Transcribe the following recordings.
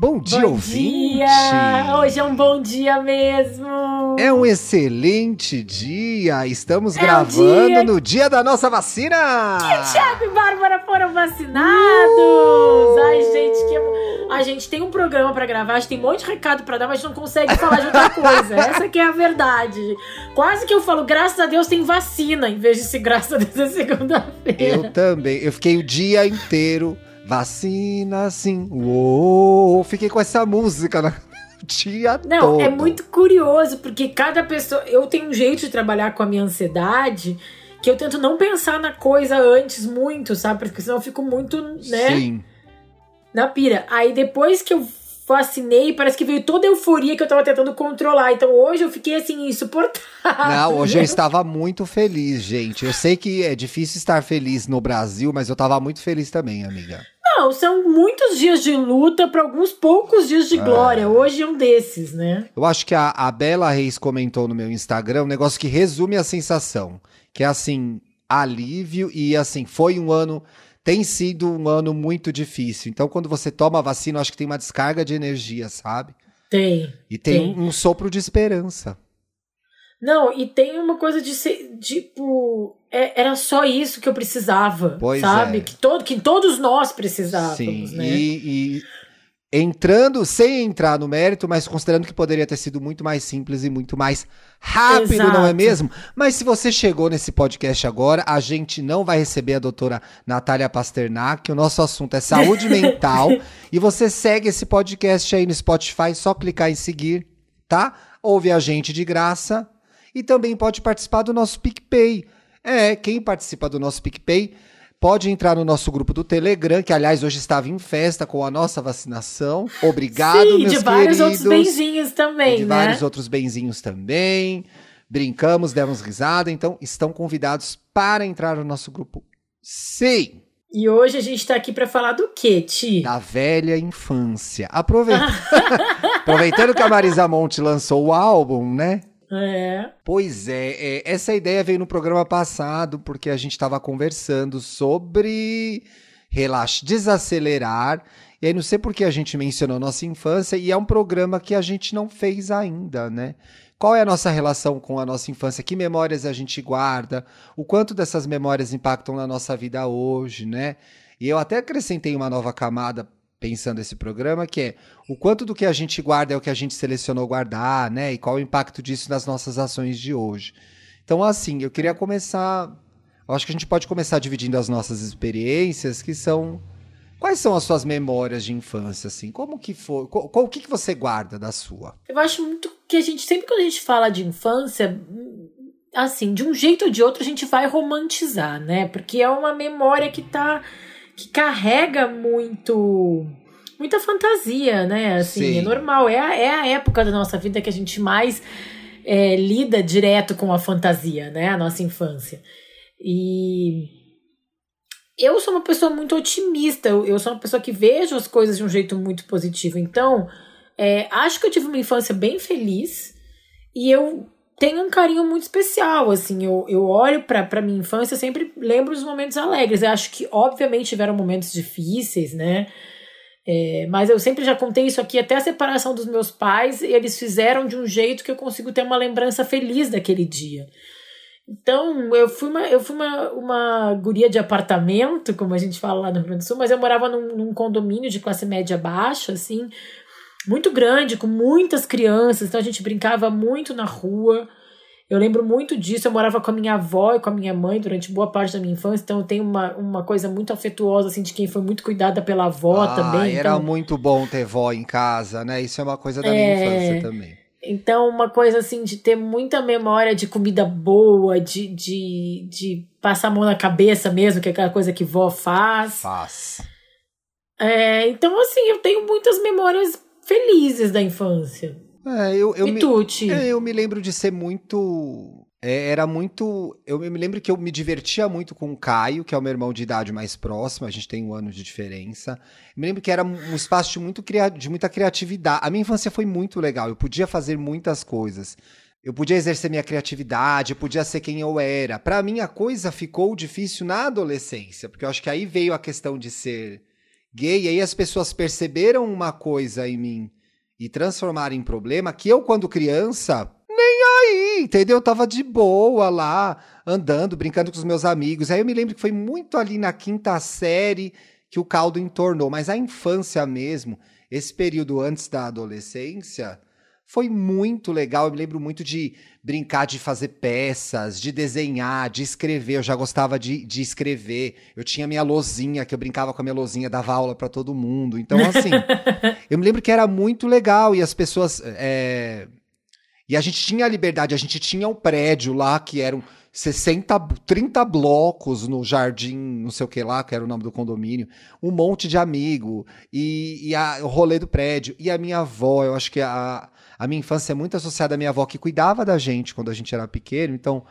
Bom dia, bom ouvinte! Dia. Hoje é um bom dia mesmo! É um excelente dia! Estamos É gravando dia- no dia da nossa vacina! Que Thiago e Bárbara foram vacinados! Ai, gente, que... A gente tem um programa pra gravar, a gente tem um monte de recado pra dar, mas a gente não consegue falar de outra coisa. Essa que é a verdade. Quase que eu falo, graças a Deus tem vacina, em vez de se graças a Deus é segunda-feira. Eu também. Eu fiquei o dia inteiro. Vacina sim. Uou! Fiquei com essa música na... o dia Não, todo. é muito curioso, porque cada pessoa. Eu tenho um jeito de trabalhar com a minha ansiedade que eu tento não pensar na coisa antes muito, sabe? Porque senão eu fico muito, né? Sim. Na pira. Aí depois que eu vacinei, parece que veio toda a euforia que eu tava tentando controlar. Então hoje eu fiquei assim, insuportável. Não, hoje eu estava muito feliz, gente. Eu sei que é difícil estar feliz no Brasil, mas eu estava muito feliz também, amiga. Não, são muitos dias de luta para alguns poucos dias de glória. Hoje é um desses, né? Eu acho que a, a Bela Reis comentou no meu Instagram um negócio que resume a sensação. Que é assim, alívio e assim, foi um ano. Tem sido um ano muito difícil. Então, quando você toma a vacina, eu acho que tem uma descarga de energia, sabe? Tem. E tem, Tem. um sopro de esperança. Não, e tem uma coisa de ser, tipo, é- era só isso que eu precisava, Pois sabe? é. Que, todo, que todos nós precisávamos, Sim. né? E, e entrando, sem entrar no mérito, mas considerando que poderia ter sido muito mais simples e muito mais rápido, Exato. não é mesmo? Mas se você chegou nesse podcast agora, a gente não vai receber a doutora Natália Pasternak. O nosso assunto é saúde mental. E você segue esse podcast aí no Spotify, só clicar em seguir, tá? Ouve a gente de graça. E também pode participar do nosso PicPay. É, quem participa do nosso PicPay pode entrar no nosso grupo do Telegram, que aliás hoje estava em festa com a nossa vacinação. Obrigado, Sim, meus de vários queridos. outros benzinhos também, de né? vários outros benzinhos também. Brincamos, demos risada, então estão convidados para entrar no nosso grupo. Sim, E hoje a gente tá aqui pra falar do quê, Ti? da velha infância. Aproveit- Aproveitando que a Marisa Monte lançou o álbum, né? É. Pois é, é, essa ideia veio no programa passado, porque a gente estava conversando sobre relax, desacelerar. E aí não sei por que a gente mencionou nossa infância, e é um programa que a gente não fez ainda, né? Qual é a nossa relação com a nossa infância? Que memórias a gente guarda? O quanto dessas memórias impactam na nossa vida hoje, né? E eu até acrescentei uma nova camada pensando esse programa, que é o quanto do que a gente guarda é o que a gente selecionou guardar, né? E qual o impacto disso nas nossas ações de hoje. Então, assim, eu queria começar. Eu acho que a gente pode começar dividindo as nossas experiências, que são. Quais são as suas memórias de infância, assim? Como que foi? Qual, qual- o que, que você guarda da sua? Eu acho muito que a gente, sempre quando a gente fala de infância, assim, de um jeito ou de outro a gente vai romantizar, né? Porque é uma memória que tá. Que carrega muito. muita fantasia, né? Assim, Sim. é normal. É a, é a época da nossa vida que a gente mais é, lida direto com a fantasia, né? A nossa infância. E. Eu sou uma pessoa muito otimista, eu, eu sou uma pessoa que vejo as coisas de um jeito muito positivo. Então, é, acho que eu tive uma infância bem feliz e eu tenho um carinho muito especial, assim, eu, eu olho pra, pra minha infância sempre lembro os momentos alegres. Eu acho que, obviamente, tiveram momentos difíceis, né? É, mas eu sempre já contei isso aqui, até a separação dos meus pais, eles fizeram de um jeito que eu consigo ter uma lembrança feliz daquele dia. Então, eu fui uma, eu fui uma, uma guria de apartamento, como a gente fala lá no Rio Grande do Sul, mas eu morava num, num condomínio de classe média baixa, assim, muito grande, com muitas crianças, então a gente brincava muito na rua. Eu lembro muito disso, eu morava com a minha avó e com a minha mãe durante boa parte da minha infância, então eu tenho uma, uma coisa muito afetuosa, assim, de quem foi muito cuidada pela avó ah, também. Era então... muito bom ter vó em casa, né? Isso é uma coisa da minha É. infância também. Então, uma coisa assim de ter muita memória de comida boa, de, de, de passar a mão na cabeça mesmo, que é aquela coisa que vó faz. Faz. É, então, assim, eu tenho muitas memórias felizes da infância. É, eu, eu me, é, eu me lembro de ser muito. é, era muito. Eu me lembro que eu me divertia muito com o Caio, que é o meu irmão de idade mais próximo, a gente tem um ano de diferença. Eu me lembro que era um espaço de, muito cria, de muita criatividade. A minha infância foi muito legal, eu podia fazer muitas coisas. Eu podia exercer minha criatividade, eu podia ser quem eu era. Para mim, a coisa ficou difícil na adolescência, porque eu acho que aí veio a questão de ser gay, e aí as pessoas perceberam uma coisa em mim e transformaram em problema que eu, quando criança, nem aí, entendeu? Eu tava de boa lá, andando, brincando com os meus amigos. Aí eu me lembro que foi muito ali na quinta série que o caldo entornou, mas a infância mesmo, esse período antes da adolescência foi muito legal. Eu me lembro muito de brincar de fazer peças, de desenhar, de escrever. Eu já gostava de, de escrever. Eu tinha minha lozinha, que eu brincava com a minha lozinha, dava aula para todo mundo. Então, assim, eu me lembro que era muito legal e as pessoas. é, E a gente tinha a liberdade, a gente tinha um prédio lá que eram 60, 30 blocos no jardim, não sei o que lá, que era o nome do condomínio, um monte de amigo, e, e a- o rolê do prédio. E a minha avó, eu acho que a, a minha infância é muito associada à minha avó, que cuidava da gente quando a gente era pequeno, então.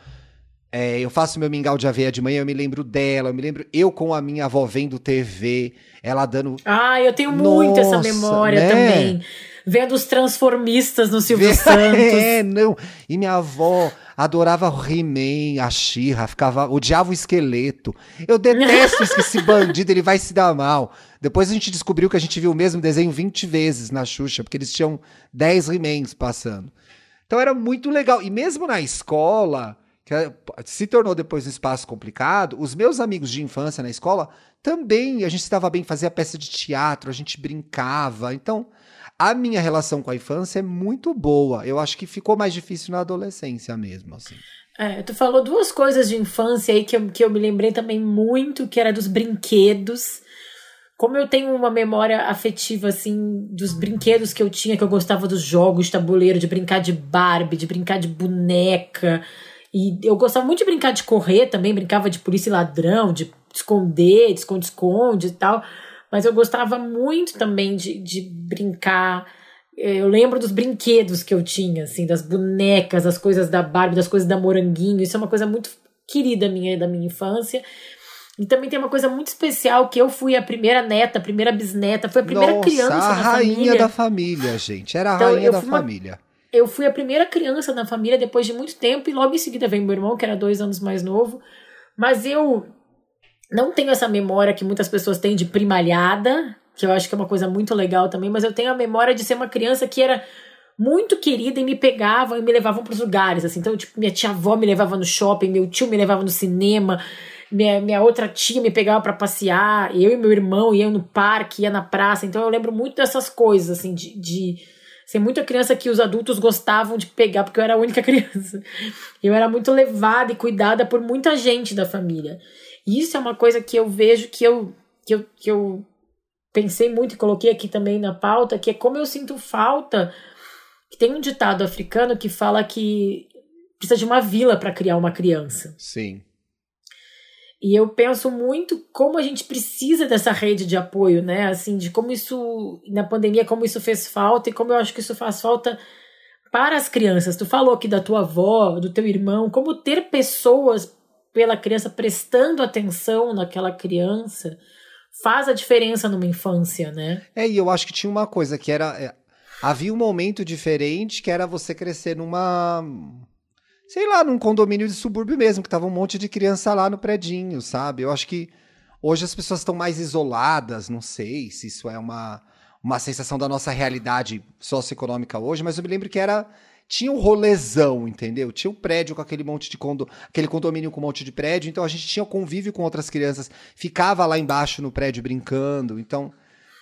é, eu faço meu mingau de aveia de manhã, eu me lembro dela, eu me lembro eu com a minha avó vendo TV, ela dando Ah, eu tenho muito essa Nossa, memória né? também. Vendo os transformistas no Silvio Vê- Santos. É, não. E minha avó adorava o He-Man, a Xirra, ficava, odiava o esqueleto. Eu detesto esse, esse bandido, ele vai se dar mal. Depois a gente descobriu que a gente viu o mesmo desenho 20 vezes na Xuxa, porque eles tinham 10 He-Mans passando. Então era muito legal. E mesmo na escola, que é- se tornou depois um espaço complicado, os meus amigos de infância na escola também, a gente estava bem, fazia peça de teatro, a gente brincava. Então, a minha relação com a infância é muito boa. Eu acho que ficou mais difícil na adolescência mesmo, assim. É, tu falou duas coisas de infância aí que eu, que eu me lembrei também muito, que era dos brinquedos. Como eu tenho uma memória afetiva, assim, dos brinquedos que eu tinha, que eu gostava dos jogos tabuleiro, de brincar de Barbie, de brincar de boneca. E eu gostava muito de brincar de correr também, brincava de polícia e ladrão, de esconder, de esconde-esconde e tal. Mas eu gostava muito também de, de brincar. Eh, Eu lembro dos brinquedos que eu tinha, assim, das bonecas, das coisas da Barbie, das coisas da Moranguinho. Isso é uma coisa muito querida minha da minha infância. E também tem uma coisa muito especial que eu fui a primeira neta, a primeira bisneta, foi a primeira Nossa, criança a na rainha família. da família, gente. Era a Então, rainha da fui uma- família. Eu fui a primeira criança na família depois de muito tempo e logo em seguida veio meu irmão, que era dois anos mais novo. Mas eu não tenho essa memória que muitas pessoas têm de primalhada, que eu acho que é uma coisa muito legal também, mas eu tenho a memória de ser uma criança que era muito querida e me pegavam e me levavam para os lugares, assim. Então, tipo, minha tia-avó me levava no shopping, meu tio me levava no cinema, minha, minha outra tia me pegava para passear, eu e meu irmão iam no parque, ia na praça. Então, eu lembro muito dessas coisas, assim, de, de ser muita criança que os adultos gostavam de pegar, porque eu era a única criança. Eu era muito levada e cuidada por muita gente da família. Isso é uma coisa que eu vejo que eu, que eu, que eu pensei muito e coloquei aqui também na pauta, que é como eu sinto falta. Tem um ditado africano que fala que precisa de uma vila para criar uma criança. Sim. E eu penso muito como a gente precisa dessa rede de apoio, né? Assim, de como isso, na pandemia, como isso fez falta e como eu acho que isso faz falta para as crianças. Tu falou aqui da tua avó, do teu irmão, como ter pessoas pela criança prestando atenção naquela criança faz a diferença numa infância, né? É, e eu acho que tinha uma coisa que era. é, havia um momento diferente que era você crescer numa. Sei lá, num condomínio de subúrbio mesmo, que tava um monte de criança lá no predinho, sabe? Eu acho que hoje as pessoas estão mais isoladas, não sei se isso é uma, uma sensação da nossa realidade socioeconômica hoje, mas eu me lembro que era. Tinha um rolezão, entendeu? Tinha um prédio com aquele monte de condo, aquele condomínio com um monte de prédio, então a gente tinha convívio com outras crianças, ficava lá embaixo no prédio brincando, então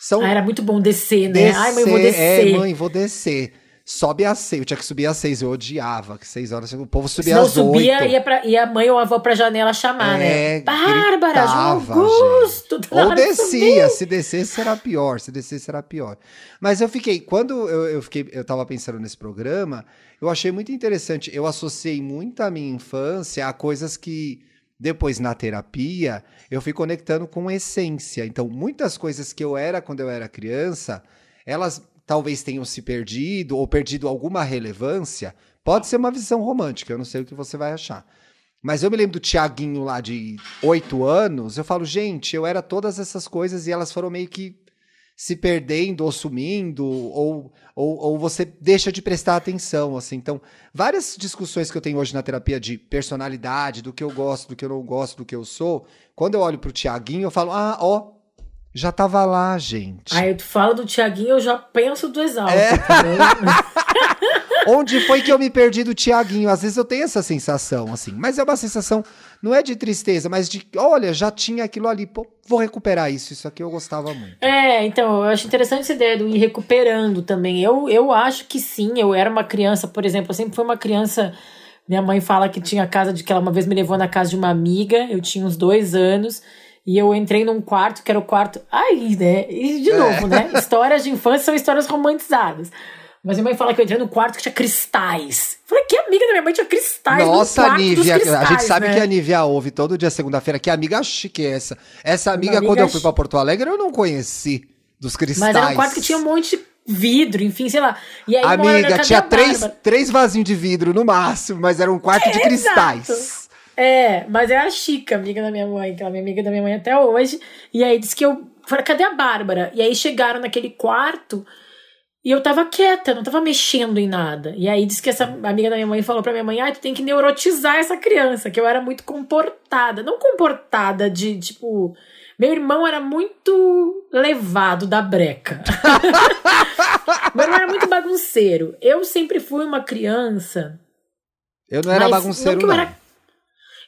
são Ah, era muito bom descer, né? Ai, mãe, eu vou Descer, descer. É, mãe, vou descer. Sobe às seis. Eu tinha que subir às seis. Eu odiava que seis horas. O povo subia Senão às subia, oito. ia, pra, ia a mãe ou a avó pra janela chamar, É, né? Bárbara, Augusto. Ou descia. Se descesse, será pior. Se descesse, será pior. Mas eu fiquei... Quando eu, eu fiquei... Eu tava pensando nesse programa, eu achei muito interessante. Eu associei muito a minha infância a coisas que... Depois, na terapia, eu fui conectando com essência. Então, muitas coisas que eu era quando eu era criança, elas talvez tenham se perdido ou perdido alguma relevância, pode ser uma visão romântica, eu não sei o que você vai achar. Mas eu me lembro do Tiaguinho lá de oito anos, eu falo, gente, eu era todas essas coisas e elas foram meio que se perdendo ou sumindo, ou, ou, ou você deixa de prestar atenção, assim. Então, várias discussões que eu tenho hoje na terapia de personalidade, do que eu gosto, do que eu não gosto, do que eu sou, quando eu olho pro Tiaguinho, eu falo, ah, ó, já tava lá, gente. Aí tu fala do Tiaguinho, eu já penso do Exalto, é. Onde foi que eu me perdi do Tiaguinho? Às vezes eu tenho essa sensação, assim. Mas é uma sensação, não é de tristeza, mas de, olha, já tinha aquilo ali, pô, vou recuperar isso. Isso aqui eu gostava muito. É, então, eu acho interessante essa ideia do ir recuperando também. Eu, eu acho que sim, eu era uma criança, por exemplo, eu sempre fui uma criança. Minha mãe fala que tinha casa de que ela uma vez me levou na casa de uma amiga, eu tinha uns dois anos. E eu entrei num quarto, que era o quarto. Aí, né? E de é. novo, é. né? Histórias de infância são histórias romantizadas. Mas minha mãe fala que eu entrei no quarto que tinha cristais. Falei, que amiga da minha mãe tinha cristais. Nossa, Nívia, a gente sabe né? que a Nívia ouve todo dia segunda-feira. Que amiga chique é essa? Essa amiga, amiga quando eu fui pra Porto Alegre, eu não conheci dos cristais. Mas era um quarto que tinha um monte de vidro, enfim, sei lá. E aí, amiga, tinha três, três vasinhos de vidro no máximo, mas era um quarto é, de cristais. Exato. É, mas é a Chica, amiga da minha mãe, que ela é minha amiga da minha mãe até hoje. E aí disse que eu. Falei, cadê a Bárbara? E aí chegaram naquele quarto e eu tava quieta, não tava mexendo em nada. E aí disse que essa amiga da minha mãe falou pra minha mãe: ah, tu tem que neurotizar essa criança, que eu era muito comportada. Não comportada de tipo. Meu irmão era muito levado da breca. Meu irmão era muito bagunceiro. Eu sempre fui uma criança. Eu não era bagunceiro, não. não. Era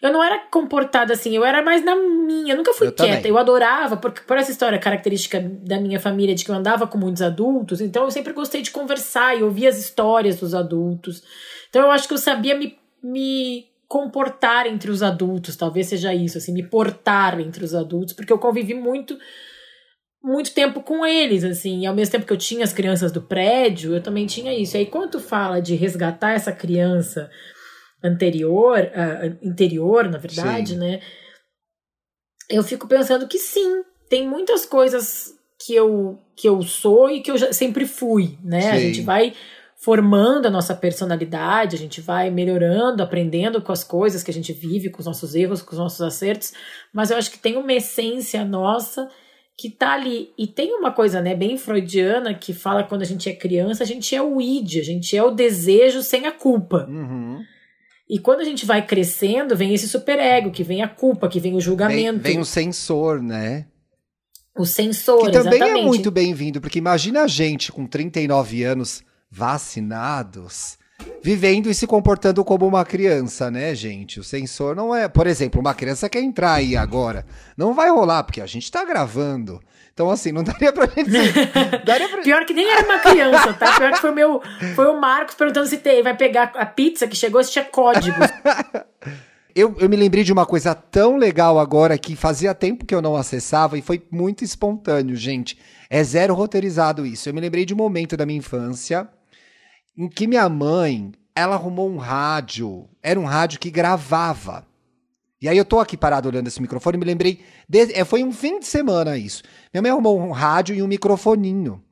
eu não era comportada assim, eu era mais na minha, eu nunca fui eu quieta. Também. Eu adorava, porque por essa história característica da minha família de que eu andava com muitos adultos, então eu sempre gostei de conversar e ouvir as histórias dos adultos. Então eu acho que eu sabia me, me comportar entre os adultos, talvez seja isso, assim, me portar entre os adultos, porque eu convivi muito muito tempo com eles, assim, e ao mesmo tempo que eu tinha as crianças do prédio, eu também tinha isso. E aí, quando tu fala de resgatar essa criança anterior, uh, interior, na verdade, sim. né? Eu fico pensando que sim, tem muitas coisas que eu que eu sou e que eu já sempre fui, né? Sim. A gente vai formando a nossa personalidade, a gente vai melhorando, aprendendo com as coisas que a gente vive, com os nossos erros, com os nossos acertos, mas eu acho que tem uma essência nossa que tá ali. E tem uma coisa, né, bem freudiana que fala que quando a gente é criança, a gente é o id, a gente é o desejo sem a culpa. Uhum. E quando a gente vai crescendo, vem esse superego, que vem a culpa, que vem o julgamento. Vem, vem o sensor, né? O sensor, Que também é exatamente. é muito bem-vindo, porque imagina a gente com 39 anos vacinados, vivendo e se comportando como uma criança, né, gente? O sensor não é. Por exemplo, uma criança quer entrar aí agora. Não vai rolar, porque a gente tá gravando. Então, assim, não daria pra gente. daria pra... Pior que nem era uma criança, tá? Pior que foi, meu, foi o Marcos perguntando se tem, vai pegar a pizza que chegou, se tinha código. Eu, eu me lembrei de uma coisa tão legal agora que fazia tempo que eu não acessava e foi muito espontâneo, gente. É zero roteirizado isso. Eu me lembrei de um momento da minha infância em que minha mãe, ela arrumou um rádio. Era um rádio que gravava. E aí eu tô aqui parado olhando esse microfone e me lembrei. De, é, foi um fim de semana isso. Minha mãe arrumou um rádio e um microfoninho.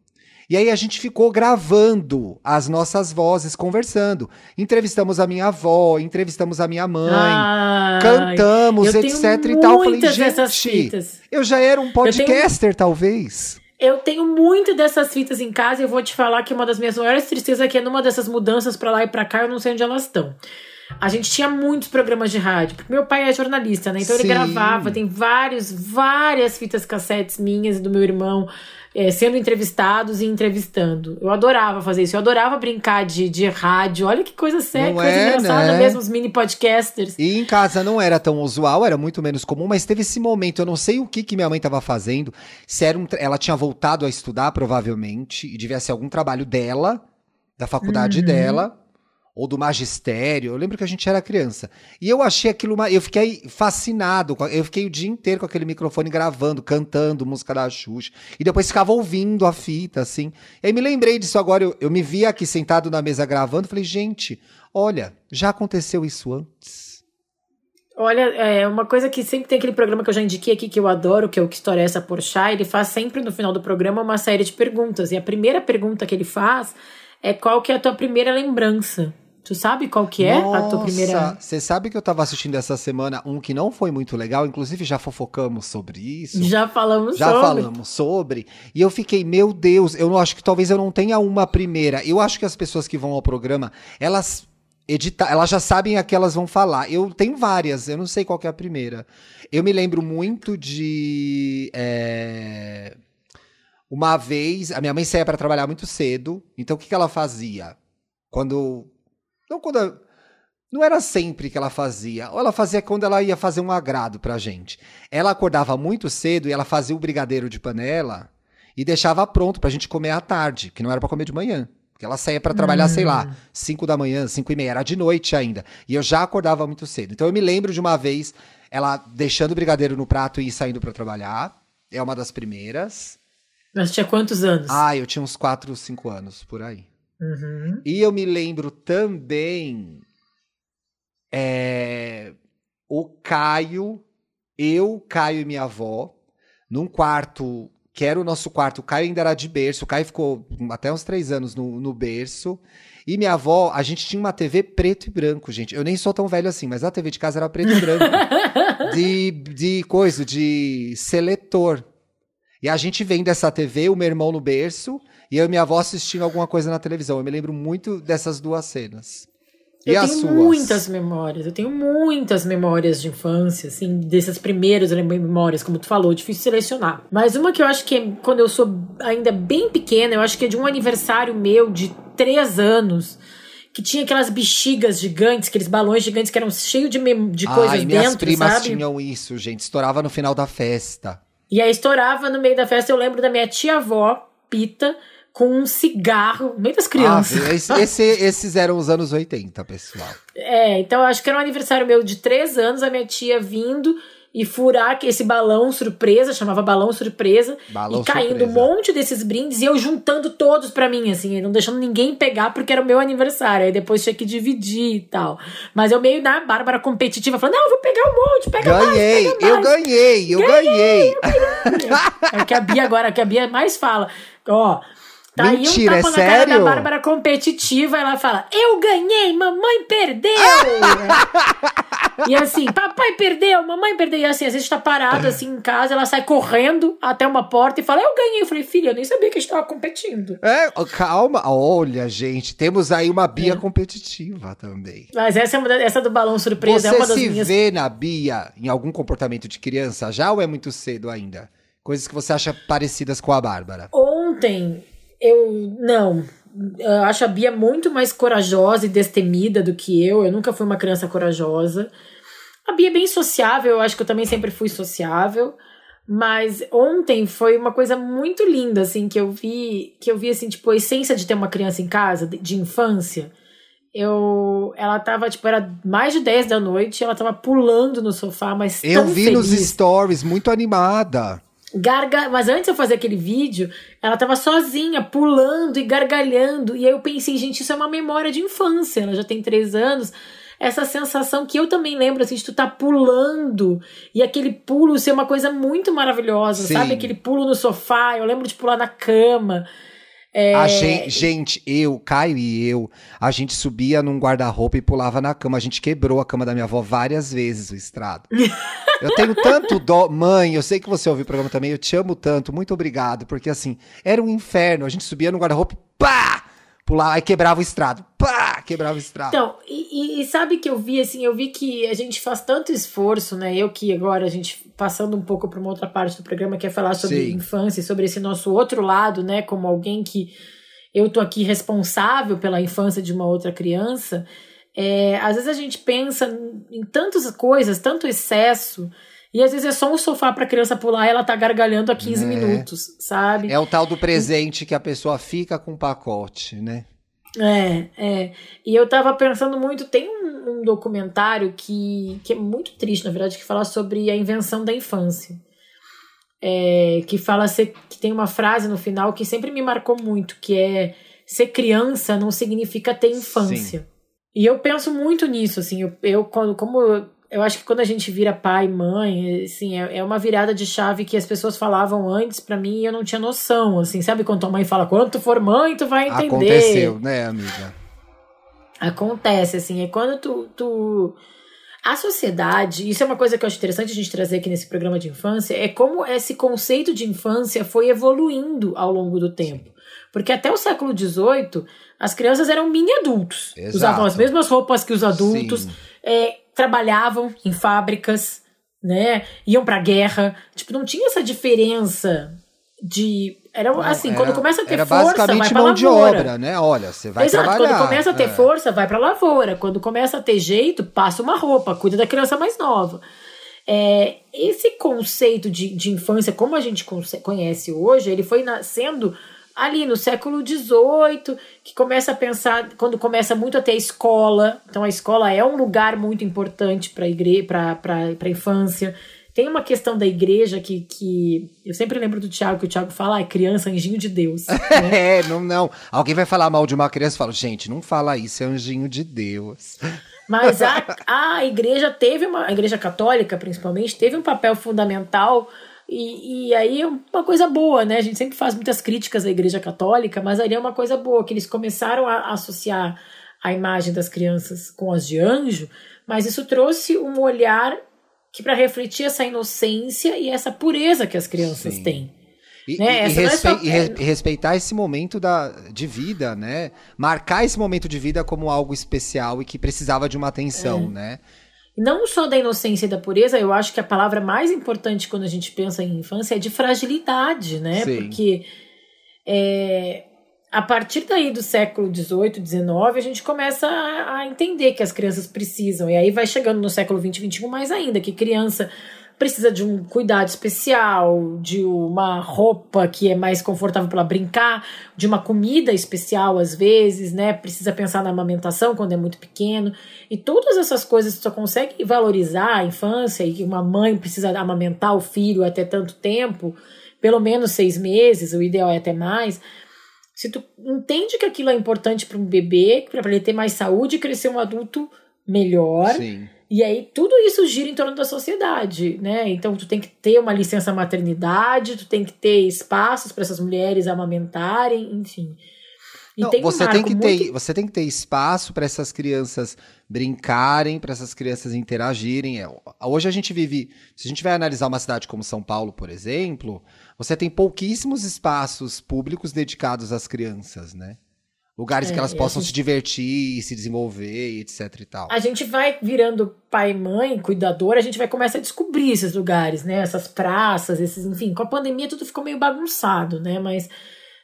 E aí a gente ficou gravando as nossas vozes, conversando. Entrevistamos a minha avó, entrevistamos a minha mãe, Ai, cantamos, etc e tal. Falei, gente, eu já era um podcaster, tenho... talvez. Eu tenho muito dessas fitas em casa e eu vou te falar que uma das minhas maiores tristezas é que é numa dessas mudanças para lá e para cá, eu não sei onde elas estão a gente tinha muitos programas de rádio, porque meu pai é jornalista, né? Então Sim. ele gravava, tem vários, várias fitas cassetes minhas e do meu irmão é, sendo entrevistados e entrevistando. Eu adorava fazer isso, eu adorava brincar de, de rádio. Olha que coisa séria, coisa é, engraçada né? mesmo, os mini podcasters. E em casa não era tão usual, era muito menos comum, mas teve esse momento, eu não sei o que, que minha mãe estava fazendo, se era um, ela tinha voltado a estudar, provavelmente, e devia ser algum trabalho dela, da faculdade uhum. dela ou do magistério. Eu lembro que a gente era criança. E eu achei aquilo uma. Eu fiquei fascinado. Eu fiquei o dia inteiro com aquele microfone gravando, cantando música da Xuxa. E depois ficava ouvindo a fita, assim. E aí me lembrei disso agora. Eu, eu me vi aqui sentado na mesa gravando. Falei, gente, olha, já aconteceu isso antes. Olha, é uma coisa que sempre tem aquele programa que eu já indiquei aqui que eu adoro, que é o Que História é essa Porchat, ele faz sempre no final do programa uma série de perguntas. E a primeira pergunta que ele faz é qual que é a tua primeira lembrança? Tu sabe qual que é Nossa, a tua primeira... Você sabe que eu tava assistindo essa semana um que não foi muito legal, inclusive já fofocamos sobre isso. Já falamos Já sobre. falamos sobre. E eu fiquei, meu Deus, eu não acho que talvez eu não tenha uma primeira. Eu acho que as pessoas que vão ao programa, elas editar, elas já sabem a que elas vão falar. Eu tenho várias, eu não sei qual que é a primeira. Eu me lembro muito de. é, Uma vez, a minha mãe saía para trabalhar muito cedo, então o que, que ela fazia? Quando. Não quando. Não era sempre que ela fazia. Ou ela fazia quando ela ia fazer um agrado pra gente. Ela acordava muito cedo e ela fazia o brigadeiro de panela e deixava pronto pra gente comer à tarde, que não era pra comer de manhã. Porque ela saía pra trabalhar, sei lá, 5 da manhã, 5 e meia, era de noite ainda. E eu já acordava muito cedo. Então eu me lembro de uma vez ela deixando o brigadeiro no prato e saindo pra trabalhar. É uma das primeiras. Mas tinha quantos anos? Ah, eu tinha uns 4, 5 anos por aí. Uhum. E eu me lembro também. é, o Caio, eu, Caio e minha avó, num quarto, que era o nosso quarto. O Caio ainda era de berço. O Caio ficou até uns três anos no, no berço. E minha avó, a gente tinha uma TV preto e branco, gente. Eu nem sou tão velho assim, mas a TV de casa era preto e branco. de, de coisa, de seletor. E a gente vendo essa TV, o meu irmão no berço, e eu e minha avó assistindo alguma coisa na televisão. Eu me lembro muito dessas duas cenas. Eu e as tenho suas? muitas memórias, eu tenho muitas memórias de infância, assim, dessas primeiras memórias, como tu falou, difícil selecionar. Mas uma que eu acho que é, quando eu sou ainda bem pequena, eu acho que é de um aniversário meu de três anos, que tinha aquelas bexigas gigantes, aqueles balões gigantes que eram cheios de, de coisas Ai, minhas dentro, primas sabe? tinham isso, gente. Estourava no final da festa. E aí estourava no meio da festa, eu lembro da minha tia-avó, Pita, com um cigarro no meio das crianças. Ah, esse- esse- esses eram os anos 80, pessoal. É, então eu acho que era um aniversário meu de três anos, a minha tia vindo e furar esse balão surpresa, chamava balão surpresa, Balão e caindo surpresa. um monte desses brindes e eu juntando todos pra mim, assim, não deixando ninguém pegar porque era o meu aniversário. Aí depois tinha que dividir e tal. Mas eu meio na Bárbara competitiva, falando, não, eu vou pegar um monte, pega mais, Ganhei, pega eu mais. ganhei, eu ganhei. É o que a Bia agora, que a Bia mais fala. Ó, tá Mentira, é um tapa na cara da sério? Bárbara competitiva, ela fala: Eu ganhei, mamãe perdeu! e assim, papai perdeu, mamãe perdeu. E assim, às vezes tá parado assim em casa, ela sai correndo até uma porta e fala: Eu ganhei. Eu falei, filha, eu nem sabia que a gente tava competindo. É, calma. Olha, gente, temos aí uma Bia É. competitiva também. Mas essa, é uma essa do balão surpresa é uma Você das se minhas. vê na Bia em algum comportamento de criança já ou é muito cedo ainda? Coisas que você acha parecidas com a Bárbara. Ontem, eu. Não. Eu acho a Bia muito mais corajosa e destemida do que eu. Eu nunca fui uma criança corajosa. A Bia é bem sociável, eu acho que eu também sempre fui sociável. Mas ontem foi uma coisa muito linda, assim, que eu vi, que eu vi, assim, tipo, a essência de ter uma criança em casa, de, de infância. Eu, ela tava, tipo, era mais de 10 da noite, ela tava pulando no sofá, mas Eu vi nos feliz. stories, muito animada. Garga... Mas antes de eu fazer aquele vídeo, ela tava sozinha, pulando e gargalhando. E aí eu pensei, gente, isso é uma memória de infância. Ela já tem três anos. Essa sensação que eu também lembro, assim, de tu tá pulando. E aquele pulo ser uma coisa muito maravilhosa, Sim. sabe? Aquele pulo no sofá. Eu lembro de pular na cama. É, A gente, gente, eu, Caio e eu, a gente subia num guarda-roupa e pulava na cama. A gente quebrou a cama da minha avó várias vezes, o estrado. Eu tenho tanto dó. Mãe, eu sei que você ouviu o programa também, eu te amo tanto, muito obrigado. Porque assim, era um inferno. A gente subia no guarda-roupa e pá! Pulava, aí quebrava o estrado. Quebrava o estrado. Então, e, e- sabe que eu vi, assim, eu vi que a gente faz tanto esforço, né? Eu que agora, a gente passando um pouco para uma outra parte do programa, que é falar sobre Sim. infância, e sobre esse nosso outro lado, né? Como alguém que eu tô aqui responsável pela infância de uma outra criança. É, às vezes a gente pensa em tantas coisas, tanto excesso, e às vezes é só um sofá pra criança pular e ela tá gargalhando há 15 É. minutos, sabe? É o tal do presente que a pessoa fica com o pacote, né? É, é. E eu tava pensando muito, tem um, um documentário que, que é muito triste, na verdade, que fala sobre a invenção da infância. É, que fala ser, que tem uma frase no final que sempre me marcou muito, que é ser criança não significa ter infância. E eu penso muito nisso, assim, eu, eu quando, como eu, eu acho que quando a gente vira pai, mãe, assim, é, é uma virada de chave que as pessoas falavam antes para mim e eu não tinha noção, assim, sabe quando tua mãe fala, quando tu for mãe, tu vai entender. Aconteceu, né, amiga? Acontece, assim, é quando tu, tu... A sociedade, isso é uma coisa que eu acho interessante a gente trazer aqui nesse programa de infância, é como esse conceito de infância foi evoluindo ao longo do tempo. Porque até o século XVIII, as crianças eram mini adultos. Exato. Usavam as mesmas roupas que os adultos, é, trabalhavam em fábricas, né? Iam pra guerra. Tipo, não tinha essa diferença de. Era não, assim, era, quando começa a ter força, vai pra mão lavoura. de obra, né? Olha, você vai Exato, trabalhar. quando começa a ter é. força, vai pra lavoura. Quando começa a ter jeito, passa uma roupa, cuida da criança mais nova. É, esse conceito de, de infância, como a gente conhece hoje, ele foi nascendo ali no século XVIII, que começa a pensar, quando começa muito a ter a escola, então a escola é um lugar muito importante para a infância. Tem uma questão da igreja que, que eu sempre lembro do Tiago, que o Tiago fala, ah, é criança, anjinho de Deus. Né? é, não, não. Alguém vai falar mal de uma criança e fala, gente, não fala isso, é anjinho de Deus. Mas a, a igreja teve uma, a igreja católica principalmente, teve um papel fundamental e, e aí é uma coisa boa, né? A gente sempre faz muitas críticas à Igreja Católica, mas ali é uma coisa boa, que eles começaram a associar a imagem das crianças com as de anjo, mas isso trouxe um olhar que para refletir essa inocência e essa pureza que as crianças Sim. têm. E, né? e, é só... e, respeitar esse momento da, de vida, né? Marcar esse momento de vida como algo especial e que precisava de uma atenção, é. né? Não só da inocência e da pureza, eu acho que a palavra mais importante quando a gente pensa em infância é de fragilidade, né? Sim. Porque é, a partir daí do século XVIII, XIX, a gente começa a, a, entender que as crianças precisam. E aí vai chegando no século XX, XXI mais ainda, que criança precisa de um cuidado especial, de uma roupa que é mais confortável para brincar, de uma comida especial às vezes, né? Precisa pensar na amamentação quando é muito pequeno. E todas essas coisas só consegue valorizar a infância e que uma mãe precisa amamentar o filho até tanto tempo, pelo menos seis meses, o ideal é até mais. Se tu entende que aquilo é importante para um bebê, para ele ter mais saúde e crescer um adulto melhor. Sim e aí tudo isso gira em torno da sociedade, né? Então tu tem que ter uma licença maternidade, tu tem que ter espaços para essas mulheres amamentarem, enfim. Não, tem você, um tem que muito... ter, você tem que ter espaço para essas crianças brincarem, para essas crianças interagirem. É, hoje a gente vive, se a gente vai analisar uma cidade como São Paulo, por exemplo, você tem pouquíssimos espaços públicos dedicados às crianças, né? Lugares é, que elas possam gente... se divertir, se desenvolver, etc e tal. A gente vai virando pai, mãe, cuidador, a gente vai começar a descobrir esses lugares, né? Essas praças, esses, enfim, com a pandemia tudo ficou meio bagunçado, né? Mas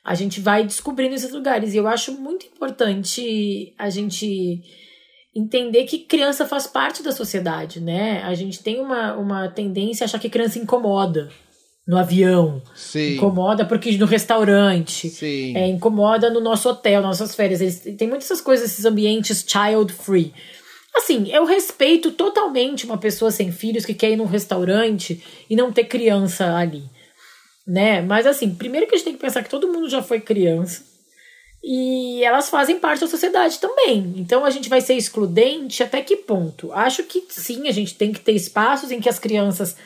a gente vai descobrindo esses lugares e eu acho muito importante a gente entender que criança faz parte da sociedade, né? A gente tem uma, uma tendência a achar que criança incomoda no avião, Sim. incomoda porque no restaurante, Sim. É, incomoda no nosso hotel, nossas férias. Eles tem muitas essas coisas, esses ambientes child free. Assim, eu respeito totalmente uma pessoa sem filhos que quer ir num restaurante e não ter criança ali, né? Mas assim, primeiro que a gente tem que pensar que todo mundo já foi criança e elas fazem parte da sociedade também. Então a gente vai ser excludente até que ponto? Acho que sim, a gente tem que ter espaços em que as crianças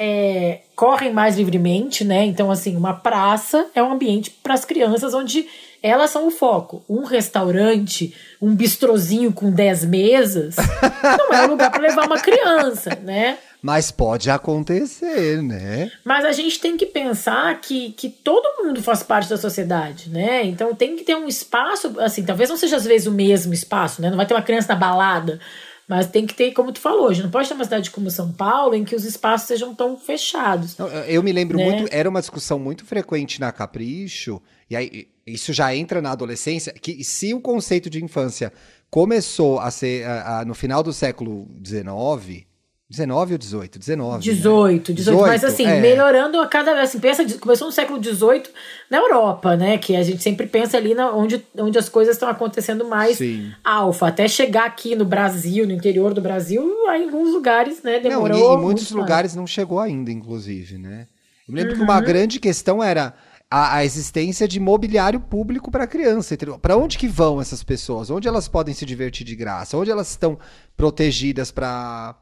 é, correm mais livremente, né? Então, assim, uma praça é um ambiente para as crianças onde elas são o foco. Um restaurante, um bistrozinho com 10 mesas, não é um lugar para levar uma criança, né? Mas pode acontecer, né? Mas a gente tem que pensar que, que todo mundo faz parte da sociedade, né? Então tem que ter um espaço, assim, talvez não seja às vezes o mesmo espaço, né? Não vai ter uma criança na balada, mas tem que ter, como tu falou, a gente não pode ter uma cidade como São Paulo em que os espaços sejam tão fechados. Eu me lembro né? muito, era uma discussão muito frequente na Capricho, e aí isso já entra na adolescência, que se o conceito de infância começou a ser a, a, no final do século XIX, 19 ou 18? 19. 18, né? 18, 18 mas assim, é. melhorando a cada vez. Assim, pensa, começou no século 18 na Europa, né? Que a gente sempre pensa ali na, onde, onde as coisas estão acontecendo mais Sim. alfa. Até chegar aqui no Brasil, no interior do Brasil, em alguns lugares, né? Demorou. Não, e em muitos lugares mais. não chegou ainda, inclusive, né? Eu me lembro uhum. que uma grande questão era a, a existência de mobiliário público para criança. Para onde que vão essas pessoas? Onde elas podem se divertir de graça? Onde elas estão protegidas para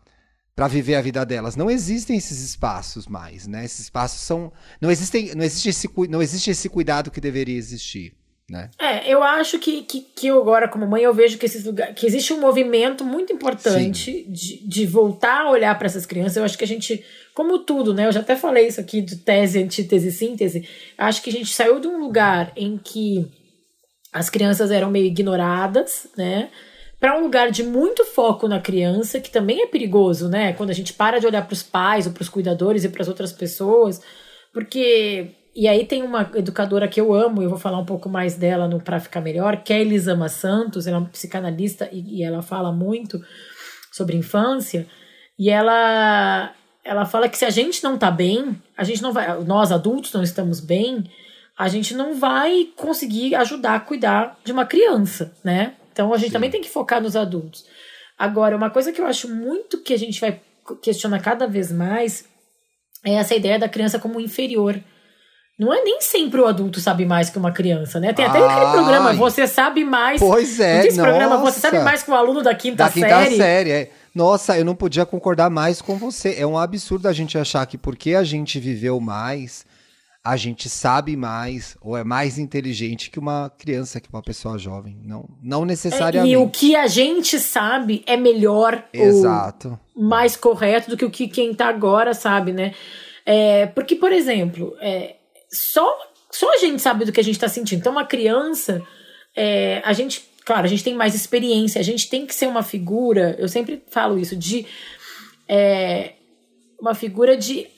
para viver a vida delas. Não existem esses espaços mais, né? Esses espaços são não existem, não existe esse não existe esse cuidado que deveria existir. Né? É, eu acho que, que, que eu agora, como mãe, eu vejo que, esses lugar, que existe um movimento muito importante de, de voltar a olhar para essas crianças. Eu acho que a gente, como tudo, né? Eu já até falei isso aqui de tese, antítese, síntese. Acho que a gente saiu de um lugar em que as crianças eram meio ignoradas, né? Para um lugar de muito foco na criança, que também é perigoso, né? Quando a gente para de olhar para os pais ou para os cuidadores e para as outras pessoas, porque e aí tem uma educadora que eu amo, eu vou falar um pouco mais dela no Pra Ficar Melhor, que é Elisama Santos, ela é uma psicanalista e, e ela fala muito sobre infância, e ela ela fala que se a gente não tá bem, a gente não vai, nós adultos não estamos bem, a gente não vai conseguir ajudar a cuidar de uma criança, né? Então a gente Sim. também tem que focar nos adultos. Agora, uma coisa que eu acho muito que a gente vai questionar cada vez mais é essa ideia da criança como inferior. Não é nem sempre o adulto sabe mais que uma criança, né? Tem até Ai. aquele programa, Você Sabe Mais. Pois é, esse programa, Você Sabe Mais que o aluno da quinta, da quinta série. série é. Nossa, eu não podia concordar mais com você. É um absurdo a gente achar que porque a gente viveu mais, a gente sabe mais ou é mais inteligente que uma criança, que uma pessoa jovem. Não, não necessariamente. É, e o que a gente sabe é melhor Exato. mais correto do que o que quem tá agora sabe, né? É, porque, por exemplo, é, só, só a gente sabe do que a gente está sentindo. Então, uma criança, é, a gente, claro, a gente tem mais experiência, a gente tem que ser uma figura, eu sempre falo isso, de é, uma figura de.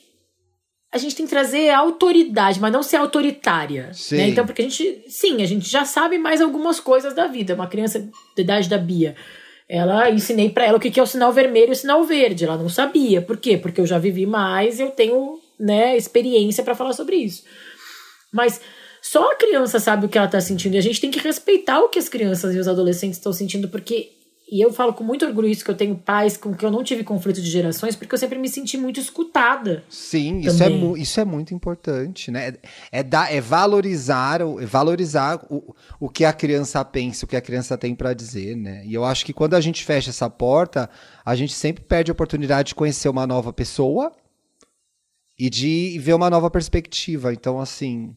A gente tem que trazer autoridade, mas não ser autoritária. Né? Então, porque a gente, sim, a gente já sabe mais algumas coisas da vida. Uma criança da idade da Bia, ela ensinei para ela o que é o sinal vermelho e o sinal verde. Ela não sabia. Por quê? Porque eu já vivi mais, eu tenho né, experiência para falar sobre isso. Mas só a criança sabe o que ela está sentindo e a gente tem que respeitar o que as crianças e os adolescentes estão sentindo, porque e eu falo com muito orgulho isso que eu tenho pais com que eu não tive conflito de gerações, porque eu sempre me senti muito escutada. Sim, isso é, isso é muito importante, né? É, dar, é valorizar, é valorizar o, o que a criança pensa, o que a criança tem para dizer, né? E eu acho que quando a gente fecha essa porta, a gente sempre perde a oportunidade de conhecer uma nova pessoa e de ver uma nova perspectiva. Então, assim,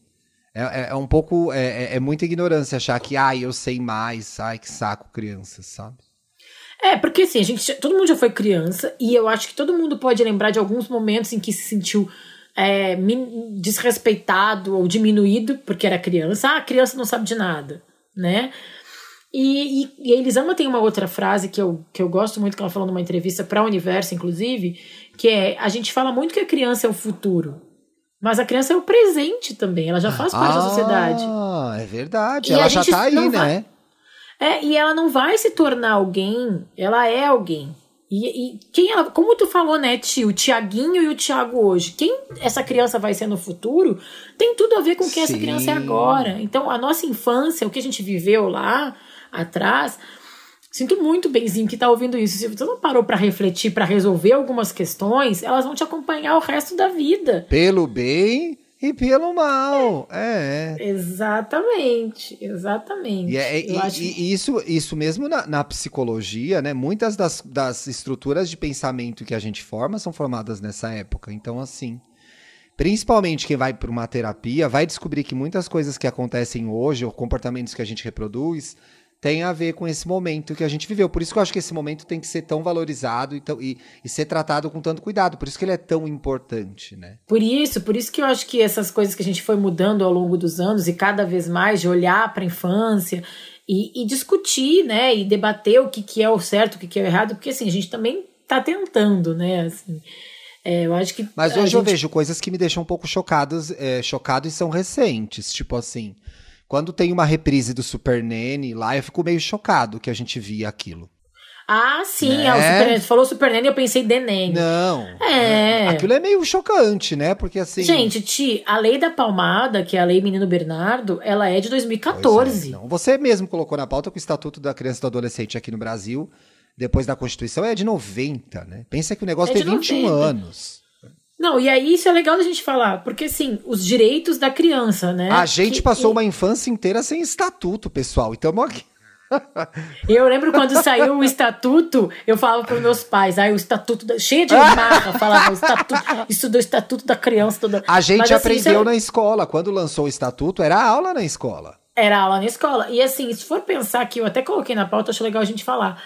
é, é, é um pouco. É, é, é, muita ignorância achar que, ai, eu sei mais, ai, que saco crianças, sabe? É, porque assim, a gente, todo mundo já foi criança e eu acho que todo mundo pode lembrar de alguns momentos em que se sentiu é, desrespeitado ou diminuído porque era criança. Ah, a criança não sabe de nada, né? E, e, e a Elisama tem uma outra frase que eu, que eu gosto muito, que ela falou numa entrevista para o Universo, inclusive, que é: a gente fala muito que a criança é o futuro, mas a criança é o presente também, ela já faz parte ah, da sociedade. Ah, é verdade, e ela já tá aí, né? Vai, é, e ela não vai se tornar alguém, ela é alguém. E, e, quem ela, como tu falou, né, tio, o Tiaguinho e o Tiago hoje, quem essa criança vai ser no futuro, tem tudo a ver com quem Sim. essa criança é agora. Então, a nossa infância, o que a gente viveu lá, atrás. Sinto muito, Benzinho, que tá ouvindo isso. Se você não parou para refletir, para resolver algumas questões, elas vão te acompanhar o resto da vida. Pelo bem e pelo mal. É. é. Exatamente, exatamente. E, é, e, acho... e, isso, isso mesmo na, na, psicologia, né? Muitas das, das estruturas de pensamento que a gente forma são formadas nessa época. Então, assim. Principalmente quem vai para uma terapia vai descobrir que muitas coisas que acontecem hoje, ou comportamentos que a gente reproduz, tem a ver com esse momento que a gente viveu. Por isso que eu acho que esse momento tem que ser tão valorizado e, tão, e, e, ser tratado com tanto cuidado. Por isso que ele é tão importante, né? Por isso, por isso que eu acho que essas coisas que a gente foi mudando ao longo dos anos e cada vez mais de olhar para a infância e, e, discutir, né? E debater o que, que é o certo, o que, que é o errado, porque assim, a gente também está tentando, né? Assim, é, eu acho que. Mas hoje gente... eu vejo coisas que me deixam um pouco chocadas, é, chocado e são recentes. Tipo assim. Quando tem uma reprise do Super Nene lá, eu fico meio chocado que a gente via aquilo. Ah, sim, né? é o né? Super, falou Super Nene, eu pensei The Nene. Não. É. Aquilo é meio chocante, né? Porque assim. Gente, Ti, a lei da palmada, que é a lei Menino Bernardo, ela é de 2014. É, não. Você mesmo colocou na pauta que o Estatuto da Criança e do Adolescente aqui no Brasil, depois da Constituição, é de 90, né? Pensa que o negócio é tem 21 90. anos. Não, e aí isso é legal da gente falar, porque assim, os direitos da criança, né? A gente que, passou uma infância inteira sem estatuto, pessoal. Então, Eu lembro quando saiu o estatuto, eu falava para meus pais, aí o estatuto, da, cheio de marra, falava o estatuto, isso do estatuto da criança. Toda. A gente Mas, assim, aprendeu assim, na escola, quando lançou o estatuto, era aula na escola. Era aula na escola. E assim, se for pensar que eu até coloquei na pauta, acho legal a gente falar.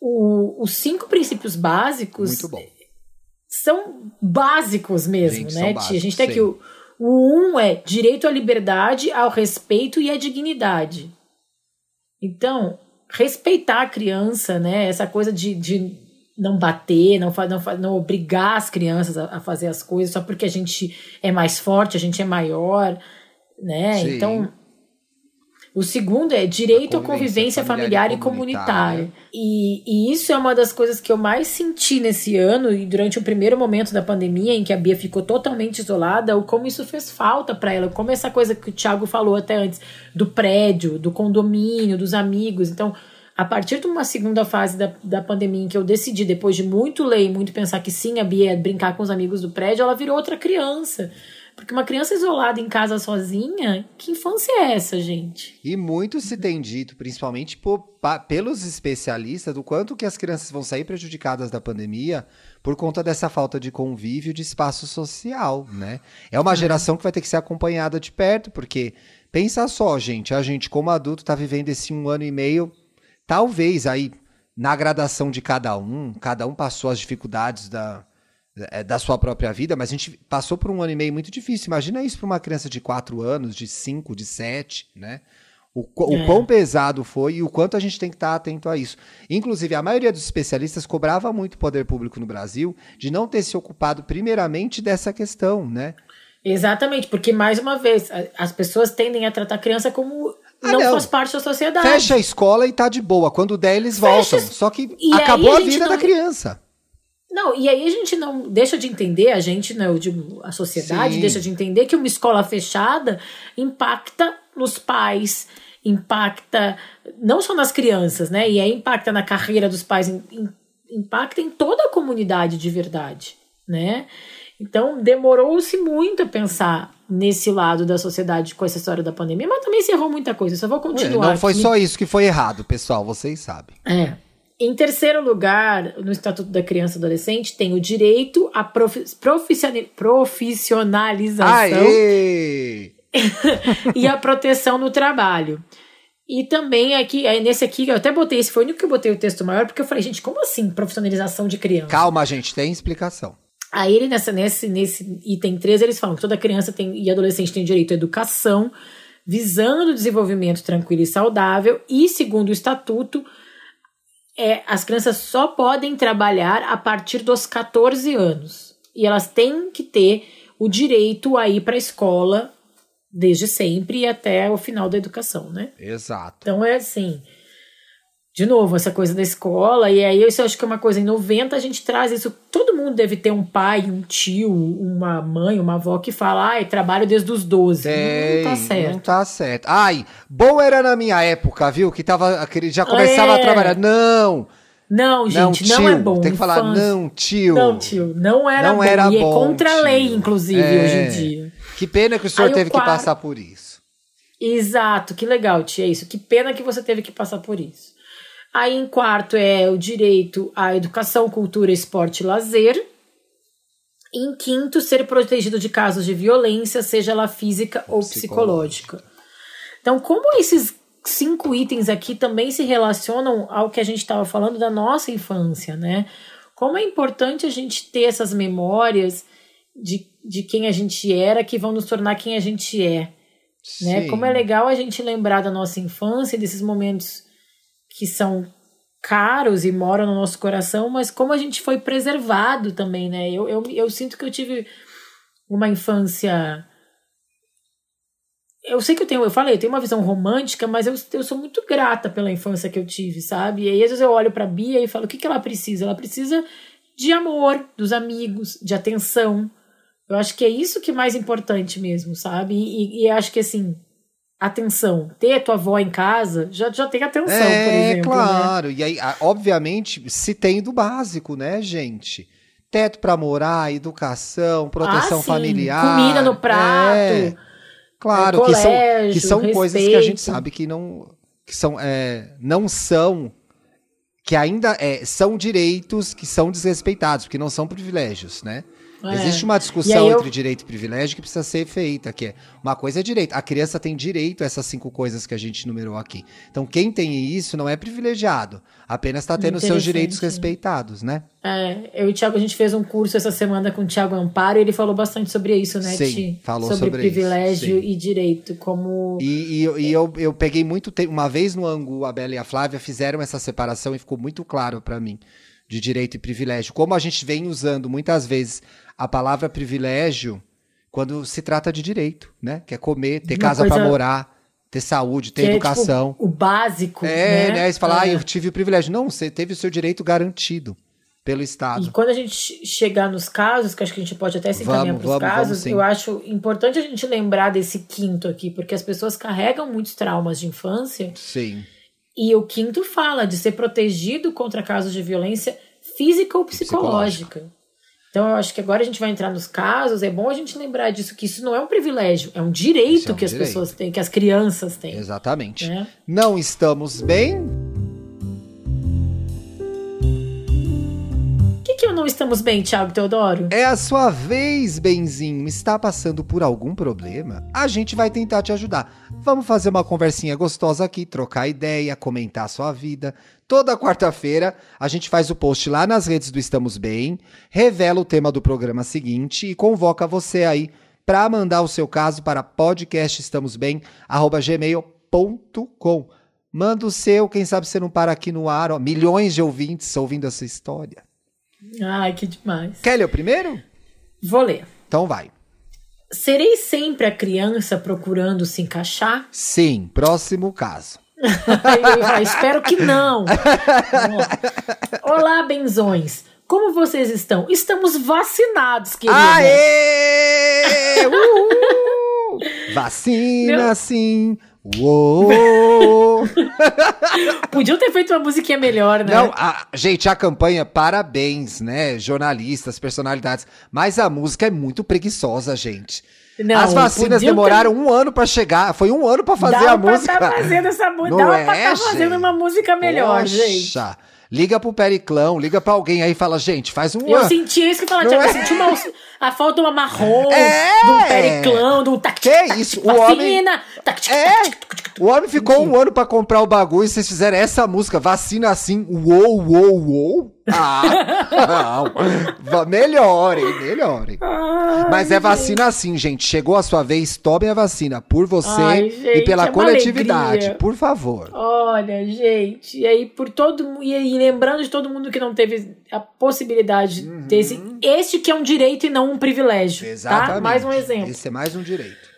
O, os cinco princípios básicos são básicos mesmo, gente, né, básicos, A gente tem aqui o, o um é direito à liberdade, ao respeito e à dignidade. Então, respeitar a criança, né? Essa coisa de, de não bater, não, não, não obrigar as crianças a, a, fazer as coisas só porque a gente é mais forte, a gente é maior, né? Sim. Então, o segundo é direito à convivência familiar, familiar e comunitária. E, e, isso é uma das coisas que eu mais senti nesse ano e durante o primeiro momento da pandemia, em que a Bia ficou totalmente isolada, o como isso fez falta para ela, como essa coisa que o Thiago falou até antes, do prédio, do condomínio, dos amigos. Então, a partir de uma segunda fase da, da pandemia, em que eu decidi, depois de muito ler e muito pensar que sim, a Bia ia brincar com os amigos do prédio, ela virou outra criança. Porque uma criança isolada em casa sozinha, que infância é essa, gente? E muito se tem dito, principalmente por, pa, pelos especialistas, do quanto que as crianças vão sair prejudicadas da pandemia por conta dessa falta de convívio, de espaço social, né? É uma geração que vai ter que ser acompanhada de perto, porque pensa só, gente, a gente como adulto está vivendo esse um ano e meio, talvez aí na gradação de cada um, cada um passou as dificuldades da é, da sua própria vida, mas a gente passou por um ano e meio muito difícil. Imagina isso para uma criança de 4 anos, de 5, de 7, né? O, o é. quão pesado foi e o quanto a gente tem que estar atento a isso. Inclusive, a maioria dos especialistas cobrava muito o poder público no Brasil de não ter se ocupado primeiramente dessa questão, né? Exatamente, porque, mais uma vez, as pessoas tendem a tratar a criança como ah, não, não, faz parte da sociedade. Fecha a escola e tá de boa. Quando der, eles Fecha... voltam. Só que e acabou a, a vida não... da criança. Não, e aí a gente não deixa de entender, a gente, né, eu digo, a sociedade Sim. deixa de entender que uma escola fechada impacta nos pais, impacta não só nas crianças, né? E aí impacta na carreira dos pais, impacta em toda a comunidade de verdade, né? Então demorou-se muito a pensar nesse lado da sociedade com essa história da pandemia, mas também se errou muita coisa. Só vou continuar. Não foi só isso que foi errado, pessoal, vocês sabem. É. Em terceiro lugar, no Estatuto da Criança e Adolescente, tem o direito à profi profissionalização e a proteção no trabalho. E também aqui, nesse aqui, eu até botei, esse foi o único que eu botei o texto maior, porque eu falei, gente, como assim profissionalização de criança? Calma, gente, tem explicação. Aí ele, nessa, nesse, nesse item 13, eles falam que toda criança tem, e adolescente tem direito à educação, visando o desenvolvimento tranquilo e saudável, e, segundo o estatuto, é, as crianças só podem trabalhar a partir dos 14 anos. E elas têm que ter o direito a ir para a escola desde sempre e até o final da educação, né? Exato. Então é assim de novo, essa coisa da escola, e aí isso eu acho que é uma coisa, em 90 a gente traz isso, todo mundo deve ter um pai, um tio, uma mãe, uma avó que fala, ai, trabalho desde os 12. Tem, não tá certo. Não tá certo. Ai, bom era na minha época, viu, que tava, que já começava é. a trabalhar. Não! Não, gente, não, não é bom. Tem que falar, não, tio. Não, tio, não era não bom. Era e é bom, é contra a lei, inclusive, é. hoje em dia. Que pena que o senhor aí teve o que passar por isso. Exato, que legal, tia, isso. Que pena que você teve que passar por isso. Aí em quarto é o direito à educação, cultura, esporte e lazer. Em quinto, ser protegido de casos de violência, seja ela física ou psicológica. Então, como esses cinco itens aqui também se relacionam ao que a gente estava falando da nossa infância, né? Como é importante a gente ter essas memórias de, de quem a gente era que vão nos tornar quem a gente é. Né? Como é legal a gente lembrar da nossa infância, desses momentos que são caros e moram no nosso coração, mas como a gente foi preservado também, né? Eu, eu, eu sinto que eu tive uma infância. Eu sei que eu tenho, eu falei, eu tenho uma visão romântica, mas eu, eu sou muito grata pela infância que eu tive, sabe? E aí às vezes eu olho pra Bia e falo: o que, que ela precisa? Ela precisa de amor, dos amigos, de atenção. Eu acho que é isso que é mais importante mesmo, sabe? E, e, e acho que assim, atenção. Ter a tua avó em casa já, já tem atenção, é, por exemplo. Né? Claro, né? e aí, obviamente, se tem do básico, né, gente? Teto para morar, educação, proteção ah, familiar. Comida no prato. É, claro, é, colégio, que são, que são coisas que a gente sabe que não. que são, é, não são que ainda é, são direitos que são desrespeitados, porque não são privilégios, né? É. Existe uma discussão eu... entre direito e privilégio que precisa ser feita, que é uma coisa é direito. A criança tem direito a essas cinco coisas que a gente numerou aqui. Então, quem tem isso não é privilegiado, apenas está tendo seus direitos respeitados, né? É, eu e o Thiago, a gente fez um curso essa semana com o Thiago Amparo e ele falou bastante sobre isso, né, Sim, Ti? falou sobre, sobre privilégio e direito, como... E, e, e eu, eu peguei muito tempo, uma vez no Angu, a Bela e a Flávia fizeram essa separação e ficou muito claro para mim de direito e privilégio. Como a gente vem usando muitas vezes a palavra privilégio quando se trata de direito, né? Que é comer, ter Uma casa coisa... para morar, ter saúde, ter que educação. É, tipo, o básico. É, né? né? Você fala, é. ah, eu tive o privilégio. Não, você teve o seu direito garantido pelo Estado. E quando a gente chegar nos casos, que acho que a gente pode até se encaminhar para os casos, eu acho importante a gente lembrar desse quinto aqui, porque as pessoas carregam muitos traumas de infância. Sim. E o quinto fala de ser protegido contra casos de violência física ou psicológica. psicológica. Então eu acho que agora a gente vai entrar nos casos, é bom a gente lembrar disso, que isso não é um privilégio, é um direito é um que as pessoas têm, que as crianças têm. Exatamente. Né? Não estamos bem? Não estamos bem, Thiago Teodoro? É a sua vez, Benzinho. Está passando por algum problema? A gente vai tentar te ajudar. Vamos fazer uma conversinha gostosa aqui, trocar ideia, comentar a sua vida. Toda quarta-feira a gente faz o post lá nas redes do Estamos Bem, revela o tema do programa seguinte e convoca você aí para mandar o seu caso para podcastestamosbem@gmail.com. Manda o seu, quem sabe você não para aqui no ar, ó, milhões de ouvintes ouvindo essa história. Ai, que demais. Quer ler o primeiro? Vou ler. Então vai. Serei sempre a criança procurando se encaixar? Sim, próximo caso. Espero que não. Olá, benzões. Como vocês estão? Estamos vacinados, querida. Aê! Uhul! Vacina, Meu... sim. Uou! Podiam ter feito uma musiquinha melhor, né? Não, a, gente, a campanha, parabéns, né? Jornalistas, personalidades. Mas a música é muito preguiçosa, gente. Não, As vacinas demoraram ter... um ano para chegar. Foi um ano para fazer a música. Tá fazendo essa música. É, pra estar tá fazendo uma música melhor, Poxa. gente. Liga pro Periclão, liga pra alguém aí e fala, gente, faz um Eu senti isso que fala, Tiago, é? eu senti uma, a falta de uma marrom, é. de um Periclão, de um tac, Que isso? O homem... É. O homem ficou um ano para comprar o bagulho e vocês fizeram essa música, vacina assim, uou, uou, uou. Ah, não. Melhorem, melhorem. Ai, Mas é vacina assim, gente. Chegou a sua vez, tomem a vacina por você Ai, gente, e pela é coletividade, por favor. Olha, gente, e aí por todo e, e lembrando de todo mundo que não teve a possibilidade uhum. desse este que é um direito e não um privilégio, tá? Exatamente. tá? Mais um exemplo. Esse é mais um direito.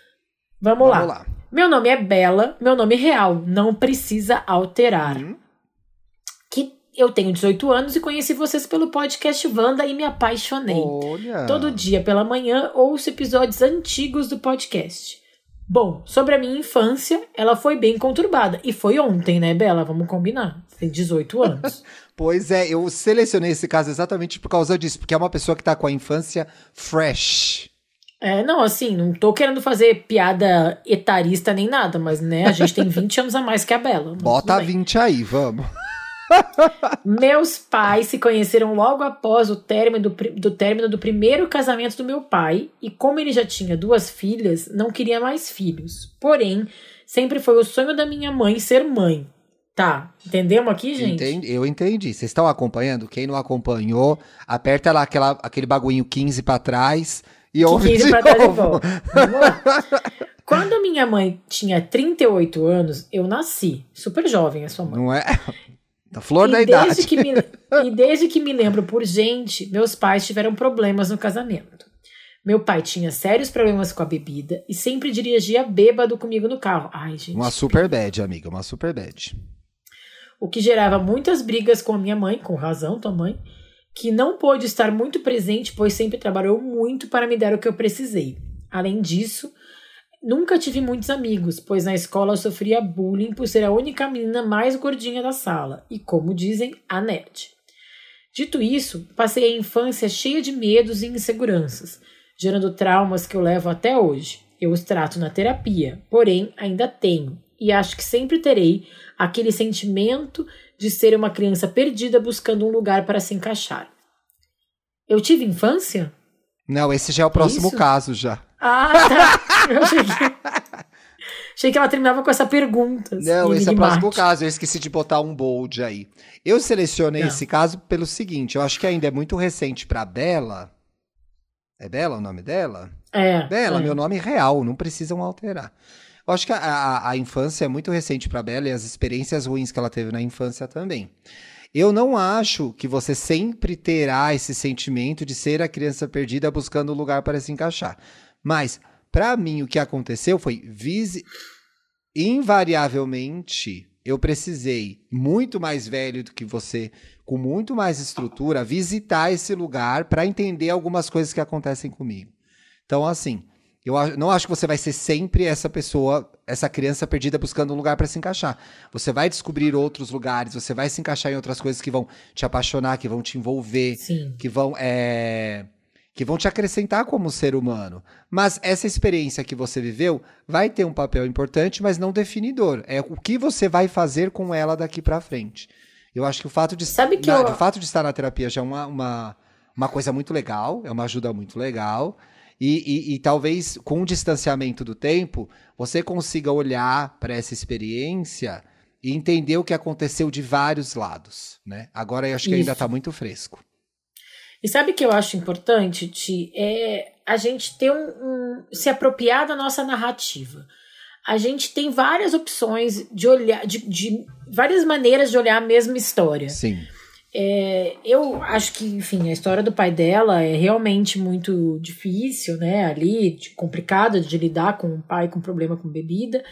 Vamos, Vamos lá. lá. Meu nome é Bela, meu nome real não precisa alterar. Uhum eu tenho 18 anos e conheci vocês pelo podcast Wanda e me apaixonei. Olha. Todo dia pela manhã ouço episódios antigos do podcast. Bom, sobre a minha infância, ela foi bem conturbada. E foi ontem, né, Bela? Vamos combinar. Tem 18 anos. pois é, eu selecionei esse caso exatamente por causa disso, porque é uma pessoa que tá com a infância fresh. É, não, assim, não tô querendo fazer piada etarista nem nada, mas, né, a gente tem 20 anos a mais que a Bela. Bota 20 aí, vamos. Meus pais se conheceram logo após o término do, do término do primeiro casamento do meu pai, e como ele já tinha duas filhas, não queria mais filhos. Porém, sempre foi o sonho da minha mãe ser mãe. Tá, entendemos aqui, gente? Entendi, eu entendi. Vocês estão acompanhando? Quem não acompanhou, aperta lá aquela, aquele baguinho 15 para trás e ouve 15 pra trás Vamos lá. Quando minha mãe tinha 38 anos, eu nasci. Super jovem a sua mãe. Não é? Da flor e da idade. Que me, e desde que me lembro por gente, meus pais tiveram problemas no casamento. Meu pai tinha sérios problemas com a bebida e sempre dirigia bêbado comigo no carro. Ai, gente. Uma super bad, amiga, uma super bad. O que gerava muitas brigas com a minha mãe, com razão, tua mãe, que não pôde estar muito presente, pois sempre trabalhou muito para me dar o que eu precisei. Além disso, Nunca tive muitos amigos, pois na escola sofria bullying por ser a única menina mais gordinha da sala e, como dizem, a nerd. Dito isso, passei a infância cheia de medos e inseguranças, gerando traumas que eu levo até hoje. Eu os trato na terapia, porém ainda tenho, e acho que sempre terei aquele sentimento de ser uma criança perdida buscando um lugar para se encaixar. Eu tive infância? Não, esse já é o próximo Isso? caso já. Ah, tá. Eu achei que... achei que ela terminava com essa pergunta. Não, esse é o próximo caso. Eu esqueci de botar um bold aí. Eu selecionei Não. esse caso pelo seguinte: eu acho que ainda é muito recente para Bela. É Bela o nome dela? É. Bela, é. meu nome real, não precisam alterar. Eu acho que a, a, a infância é muito recente para Bela e as experiências ruins que ela teve na infância também. Eu não acho que você sempre terá esse sentimento de ser a criança perdida buscando um lugar para se encaixar. Mas, para mim, o que aconteceu foi visi... invariavelmente eu precisei, muito mais velho do que você, com muito mais estrutura, visitar esse lugar para entender algumas coisas que acontecem comigo. Então, assim, eu não acho que você vai ser sempre essa pessoa, essa criança perdida buscando um lugar para se encaixar. Você vai descobrir outros lugares, você vai se encaixar em outras coisas que vão te apaixonar, que vão te envolver, Sim. que vão é, que vão te acrescentar como ser humano. Mas essa experiência que você viveu vai ter um papel importante, mas não definidor. É o que você vai fazer com ela daqui para frente. Eu acho que o fato de, Sabe que na, eu... o fato de estar na terapia já é uma, uma, uma coisa muito legal, é uma ajuda muito legal. E, e, e, talvez com o distanciamento do tempo, você consiga olhar para essa experiência e entender o que aconteceu de vários lados. Né? Agora eu acho que Isso. ainda está muito fresco. E sabe o que eu acho importante, Ti? É a gente ter um, um, se apropriar da nossa narrativa. A gente tem várias opções de olhar, de, de várias maneiras de olhar a mesma história. Sim. É, eu acho que, enfim, a história do pai dela é realmente muito difícil, né? Ali, complicada de lidar com um pai com problema com bebida.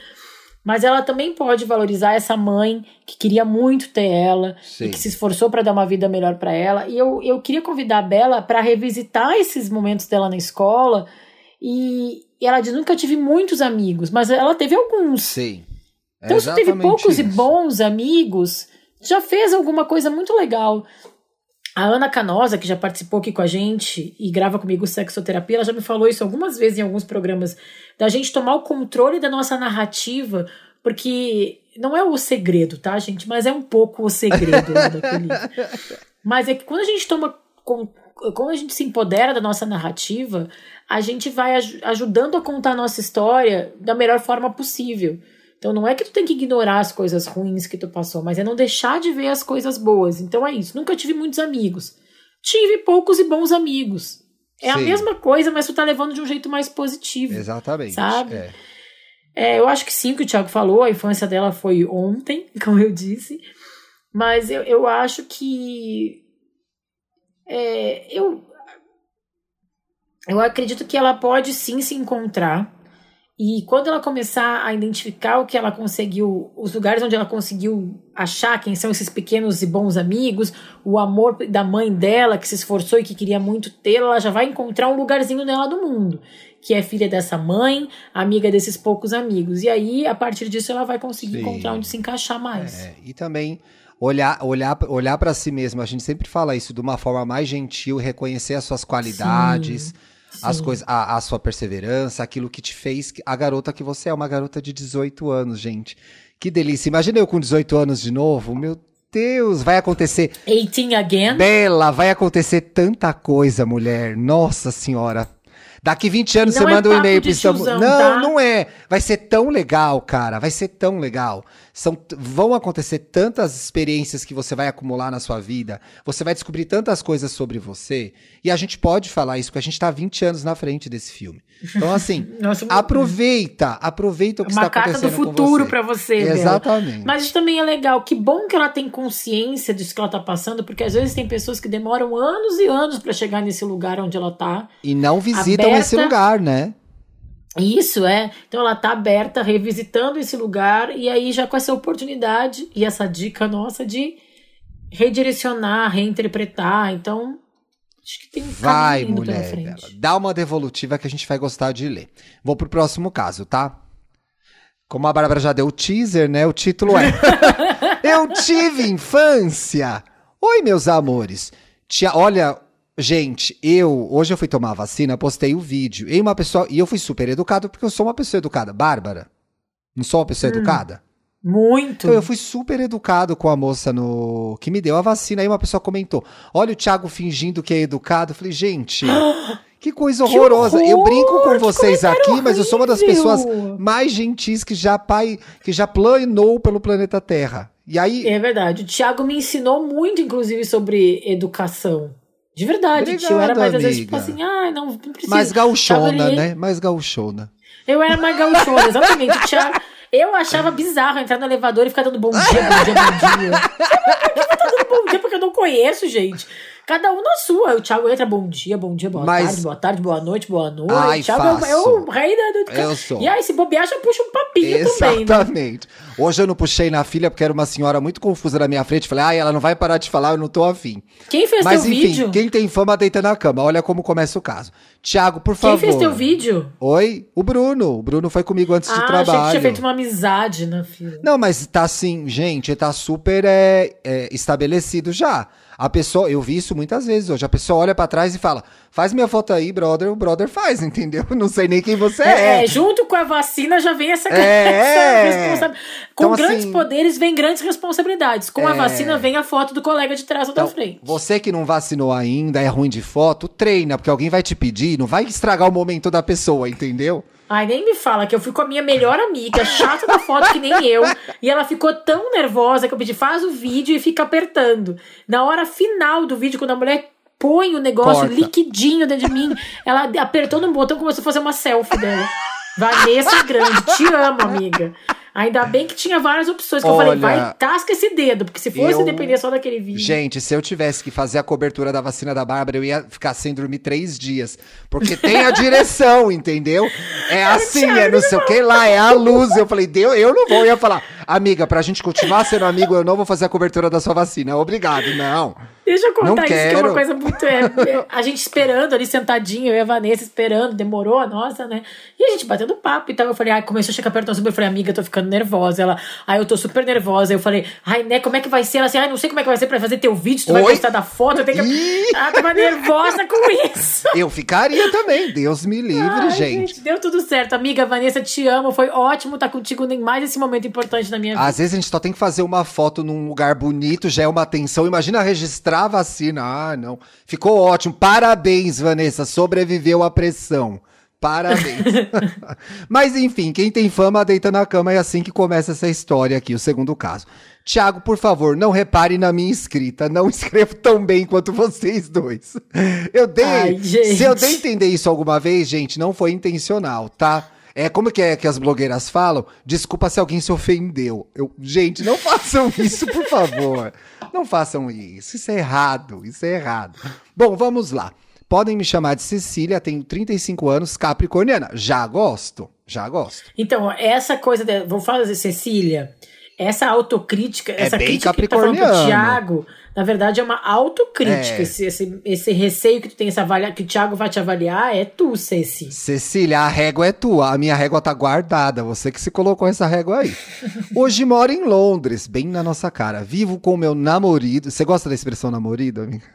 Mas ela também pode valorizar essa mãe que queria muito ter ela, e que se esforçou para dar uma vida melhor para ela. E eu, eu queria convidar a Bela para revisitar esses momentos dela na escola. E, e ela diz: nunca tive muitos amigos, mas ela teve alguns. Sim. É então, se teve poucos isso. e bons amigos, já fez alguma coisa muito legal. A Ana Canosa, que já participou aqui com a gente e grava comigo sexoterapia, ela já me falou isso algumas vezes em alguns programas, da gente tomar o controle da nossa narrativa, porque não é o segredo, tá, gente? Mas é um pouco o segredo né, daquele. Mas é que quando a gente toma. Quando a gente se empodera da nossa narrativa, a gente vai ajudando a contar a nossa história da melhor forma possível. Então não é que tu tem que ignorar as coisas ruins que tu passou, mas é não deixar de ver as coisas boas. Então é isso. Nunca tive muitos amigos. Tive poucos e bons amigos. É Sim. a mesma coisa, mas tu tá levando de um jeito mais positivo. Exatamente. Sabe? É. É, eu acho que sim, que o Thiago falou, a infância dela foi ontem, como eu disse. Mas eu, eu acho que. É, eu, eu acredito que ela pode sim se encontrar e quando ela começar a identificar o que ela conseguiu, os lugares onde ela conseguiu achar quem são esses pequenos e bons amigos, o amor da mãe dela que se esforçou e que queria muito ter, ela já vai encontrar um lugarzinho dela do mundo, que é filha dessa mãe, amiga desses poucos amigos. E aí, a partir disso, ela vai conseguir Sim. encontrar onde se encaixar mais. É, e também olhar olhar olhar para si mesma. A gente sempre fala isso de uma forma mais gentil, reconhecer as suas qualidades. Sim as coisas, a, a, sua perseverança, aquilo que te fez a garota que você é, uma garota de 18 anos, gente. Que delícia. Imagina eu com 18 anos de novo, meu Deus, vai acontecer. 18 again? Bela, vai acontecer tanta coisa, mulher. Nossa senhora. Daqui 20 anos você é manda um e-mail pro Istambul. Não, tá? não é. Vai ser tão legal, cara. Vai ser tão legal. São, vão acontecer tantas experiências que você vai acumular na sua vida. Você vai descobrir tantas coisas sobre você. E a gente pode falar isso, porque a gente tá 20 anos na frente desse filme. Então, assim, Nossa, aproveita. Aproveita o que está acontecendo. Uma carta do futuro para você. Exatamente. Bela. Mas também é legal. Que bom que ela tem consciência disso que ela tá passando, porque às vezes tem pessoas que demoram anos e anos para chegar nesse lugar onde ela tá. E não visitam aberta. esse lugar, né? Isso é. Então ela tá aberta, revisitando esse lugar e aí já com essa oportunidade e essa dica nossa de redirecionar, reinterpretar. Então, acho que tem um Vai, mulher. Dá uma devolutiva que a gente vai gostar de ler. Vou pro próximo caso, tá? Como a Bárbara já deu o teaser, né? O título é Eu tive infância. Oi, meus amores. Tia, olha, Gente, eu hoje eu fui tomar a vacina, postei o vídeo. E uma pessoa, e eu fui super educado porque eu sou uma pessoa educada, Bárbara. Não sou uma pessoa Hum. educada? Muito. Então eu fui super educado com a moça no que me deu a vacina. Aí uma pessoa comentou: Olha o Thiago fingindo que é educado. Eu falei, gente, que coisa Que horrorosa. eu horror, brinco com vocês aqui, comentário mas eu sou uma das horrível. pessoas mais gentis que já pai, que já planou pelo planeta Terra. E aí, É verdade. O Thiago me ensinou muito, inclusive, sobre educação. De verdade, tio. Eu era Obrigado, mais, às vezes, tipo amiga. assim, ah, não, não precisa. mais gauchona, Thiago, ele- né? Mais gauchona. Eu era mais gauchona, exatamente. O Thiago, eu achava bizarro entrar no elevador e ficar dando bom dia, bom dia, bom dia. Por que eu tô dando bom dia? Porque eu não conheço, gente. Cada um na sua. O Thiago entra bom dia, bom dia, boa Mas- tarde, boa tarde, boa noite, boa noite. Ai, o Thiago é o- é faço. o rei da educação. Eu sou. E aí, se bobear, já puxa um papinho também, né? Exatamente. Hoje eu não puxei na filha porque era uma senhora muito confusa na minha frente. Falei, ai, ela não vai parar de falar, eu não tô afim. Quem fez Mas teu enfim, vídeo? quem tem fama deita na cama. Olha como começa o caso. Tiago, por Quem favor. fez teu vídeo? Oi? O Bruno. O Bruno foi comigo antes de ah, achei que trabalho. tinha feito uma amizade na fila. Não, mas tá assim, gente, tá super é, é, estabelecido já. A pessoa, eu vi isso muitas vezes hoje. A pessoa olha pra trás e fala: faz minha foto aí, brother. O brother faz, entendeu? Não sei nem quem você é. É, junto com a vacina já vem essa, É. essa responsa- Com Então, grandes assim- poderes vem grandes responsabilidades. Com a É. vacina vem a foto do colega de trás ou da Então, frente. você que não vacinou ainda, é ruim de foto, treina, porque alguém vai te pedir, não vai estragar o momento da pessoa, entendeu? Ai, nem me fala que eu fui com a minha melhor amiga, chata da foto que nem eu, e ela ficou tão nervosa que eu pedi, faz o vídeo e fica apertando. Na hora final do vídeo, quando a mulher põe o negócio Corta. liquidinho dentro de mim, ela apertou no botão e começou a fazer uma selfie dela. Vanessa Grande, te amo, amiga. Ainda bem que tinha várias opções, que eu falei, Olha, vai, tasca esse dedo, porque se fosse eu- depender só daquele vídeo. Gente, se eu tivesse que fazer a cobertura da vacina da Bárbara, eu ia ficar sem dormir três dias. Porque tem a direção, entendeu? É assim, é não sei o que lá, é a luz. Eu falei, Deus, eu não vou. Eu ia falar, amiga, pra gente continuar sendo amigo, eu não vou fazer a cobertura da sua vacina. Obrigado, não. Deixa eu Não contar isso, que é uma coisa muito. É, é, a gente esperando ali, sentadinho, eu e a Vanessa esperando, demorou, nossa, né? E a gente batendo papo e tal. Eu falei, ai, começou a chegar perto da Eu falei, amiga, eu tô ficando nervosa. Ela, ai, eu tô super nervosa. Eu falei, ai, né, como é que vai ser? Ela assim, ai, não sei como é que vai ser pra fazer teu vídeo, tu vai Oi? gostar da foto, eu tenho que. Ih! Ela tava nervosa com isso. Eu ficaria também, Deus me livre, Ai, gente. Deu tudo certo. Amiga, Vanessa, te amo. Foi ótimo estar contigo em mais esse momento importante da minha vida. Às vezes a gente só tem que fazer uma foto num lugar bonito, já é uma atenção. Imagina registrar a vacina. Ah, não. Ficou ótimo. Parabéns, Vanessa. Sobreviveu à pressão. Parabéns. Mas enfim, quem tem fama deita na cama é assim que começa essa história aqui, o segundo caso. Tiago, por favor, não repare na minha escrita. Não escrevo tão bem quanto vocês dois. Eu dei. Ai, gente. Se eu dei entender isso alguma vez, gente, não foi intencional, tá? É como que é que as blogueiras falam? Desculpa se alguém se ofendeu. Eu, gente, não façam isso, por favor. Não façam isso. Isso é errado. Isso é errado. Bom, vamos lá. Podem me chamar de Cecília, tenho 35 anos, capricorniana. Já gosto. Já gosto. Então, essa coisa, de, vou falar, Cecília, essa autocrítica, É essa crítica que tu tá falando pro. Tiago, na verdade é uma autocrítica. É. Esse, esse, esse receio que tu tem, essa avalia, que o Tiago vai te avaliar, é tu, Ceci. Cecília, a régua é tua. A minha régua tá guardada. Você que se colocou essa régua aí. Hoje moro em Londres, bem na nossa cara. Vivo com meu namorado. Você gosta da expressão namorado, amiga?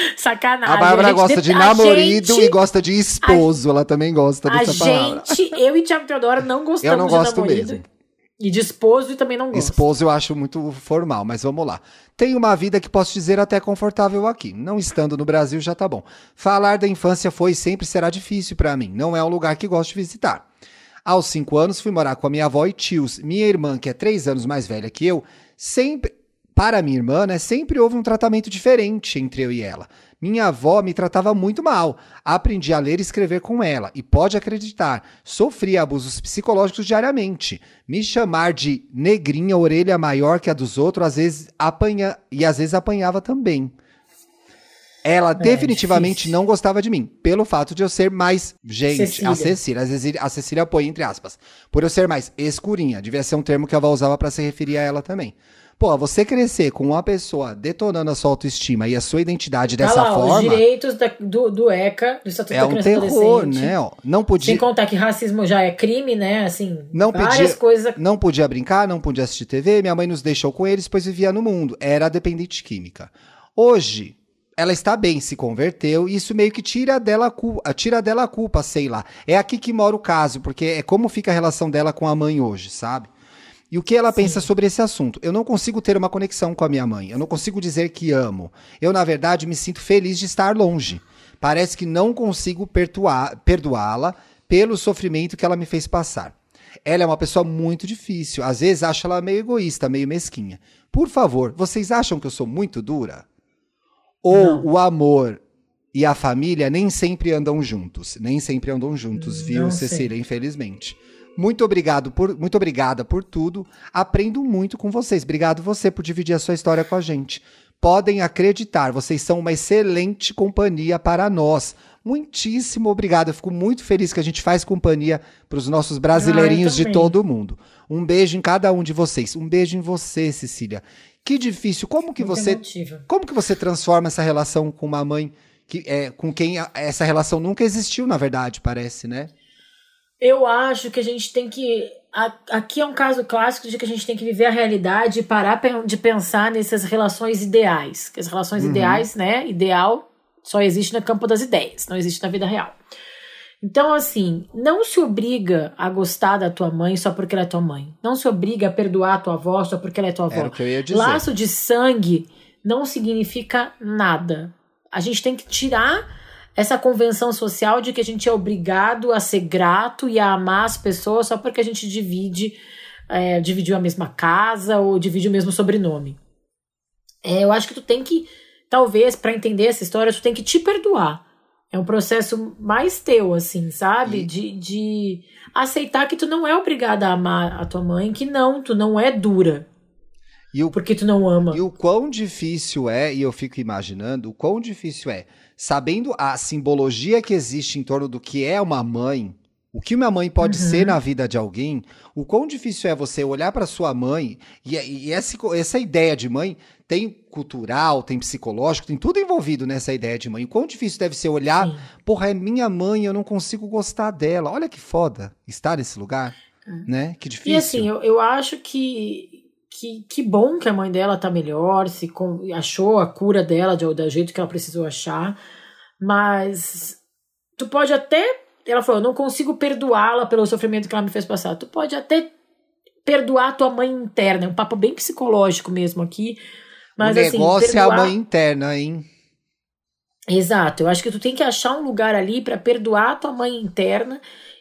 Sacanagem. A Bárbara gente gosta de- a namorado gente- e gosta de esposo. Ela também gosta A dessa palavra. gente, eu e Tiago Teodoro não gostamos Eu não gosto de namorado. mesmo. E de esposo e também não gosto. Esposo eu acho muito formal, mas vamos lá. Tenho uma vida que posso dizer até confortável aqui. Não estando no Brasil já tá bom. Falar da infância foi e sempre será difícil pra mim. Não é um lugar que gosto de visitar. Aos cinco anos fui morar com a minha avó e tios. Minha irmã, que é três anos mais velha que eu, sempre. Para minha irmã, né, sempre houve um tratamento diferente entre eu e ela. Minha avó me tratava muito mal. Aprendi a ler e escrever com ela. E pode acreditar, sofria abusos psicológicos diariamente. Me chamar de negrinha, orelha maior que a dos outros, às vezes apanha e às vezes apanhava também. Ela definitivamente difícil. não gostava de mim, pelo fato de eu ser mais. Gente, Cecília. a Cecília, a Cecília, a Cecília põe entre aspas. Por eu ser mais escurinha, devia ser um termo que a avó usava pra se referir a ela também. Pô, você crescer com uma pessoa detonando a sua autoestima e a sua identidade Tá dessa lá, os forma direitos da- do, do ECA, do Estatuto é da um Criança e terror, né? ó. Não podia, Sem contar que racismo já é crime, né? Assim, Não várias pedia- coisas. não podia brincar, não podia assistir TV. Minha mãe nos deixou com eles, pois vivia no mundo. Era dependente química. Hoje, ela está bem, se converteu, e isso meio que tira dela, a culpa, tira dela a culpa, sei lá. É aqui que mora o caso, porque é como fica a relação dela com a mãe hoje, sabe? E o que ela Sim. pensa sobre esse assunto? Eu não consigo ter uma conexão com a minha mãe. Eu não consigo dizer que amo. Eu, na verdade, me sinto feliz de estar longe. Parece que não consigo perdoá-la pelo sofrimento que ela me fez passar. Ela é uma pessoa muito difícil. Às vezes acho ela meio egoísta, meio mesquinha. Por favor, vocês acham que eu sou muito dura? Ou não. o amor e a família nem sempre andam juntos. Nem sempre andam juntos, viu, Cecília? Infelizmente. Muito obrigado por, muito obrigada por tudo. Aprendo muito com vocês. Obrigado você por dividir a sua história com a gente. Podem acreditar, vocês são uma excelente companhia para nós. Muitíssimo obrigado. Eu fico muito feliz que a gente faz companhia para os nossos brasileirinhos ah, de todo o mundo. Um beijo em cada um de vocês. Um beijo em você, Cecília. Que difícil. Como que muito você emotiva. Como que você transforma essa relação com uma mãe que é com quem essa relação nunca existiu, na verdade, parece, né? Eu acho que a gente tem que. Aqui é um caso clássico de que a gente tem que viver a realidade e parar de pensar nessas relações ideais. Que as relações uhum. ideais, né? Ideal só existe no campo das ideias, não existe na vida real. Então, assim, não se obriga a gostar da tua mãe só porque ela é tua mãe. Não se obriga a perdoar a tua avó só porque ela é tua avó. Laço de sangue não significa nada. A gente tem que tirar essa convenção social de que a gente é obrigado a ser grato e a amar as pessoas só porque a gente divide, é, dividiu a mesma casa ou divide o mesmo sobrenome. É, eu acho que tu tem que, talvez, para entender essa história, tu tem que te perdoar. É um processo mais teu, assim, sabe? E... De, de aceitar que tu não é obrigada a amar a tua mãe, que não, tu não é dura. E o, porque tu não ama. E o quão difícil é, e eu fico imaginando, o quão difícil é sabendo a simbologia que existe em torno do que é uma mãe, o que uma mãe pode uhum. ser na vida de alguém, o quão difícil é você olhar para sua mãe e, e essa, essa ideia de mãe tem cultural, tem psicológico, tem tudo envolvido nessa ideia de mãe. O quão difícil deve ser olhar, Sim. porra, é minha mãe, eu não consigo gostar dela. Olha que foda estar nesse lugar, uhum. né? Que difícil. E assim, eu, eu acho que que, que bom que a mãe dela tá melhor, se com, achou a cura dela do, do jeito que ela precisou achar, mas tu pode até. Ela falou, não consigo perdoá-la pelo sofrimento que ela me fez passar. Tu pode até perdoar a tua mãe interna. É um papo bem psicológico mesmo aqui. Mas, o assim, negócio assim, perdoar... é a mãe interna, hein? Exato. Eu acho que tu tem que achar um lugar ali para perdoar a tua mãe interna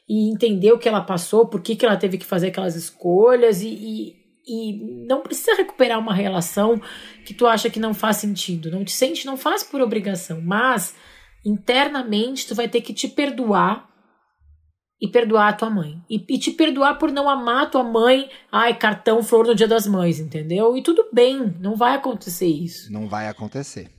e entender o que ela passou, por que, que ela teve que fazer aquelas escolhas e, e e não precisa recuperar uma relação que tu acha que não faz sentido, não te sente, não faz por obrigação, mas internamente tu vai ter que te perdoar e perdoar a tua mãe. E, e, te perdoar por não amar a tua mãe, ai, cartão flor no dia das mães, entendeu? E tudo bem, não vai acontecer isso. Não vai acontecer.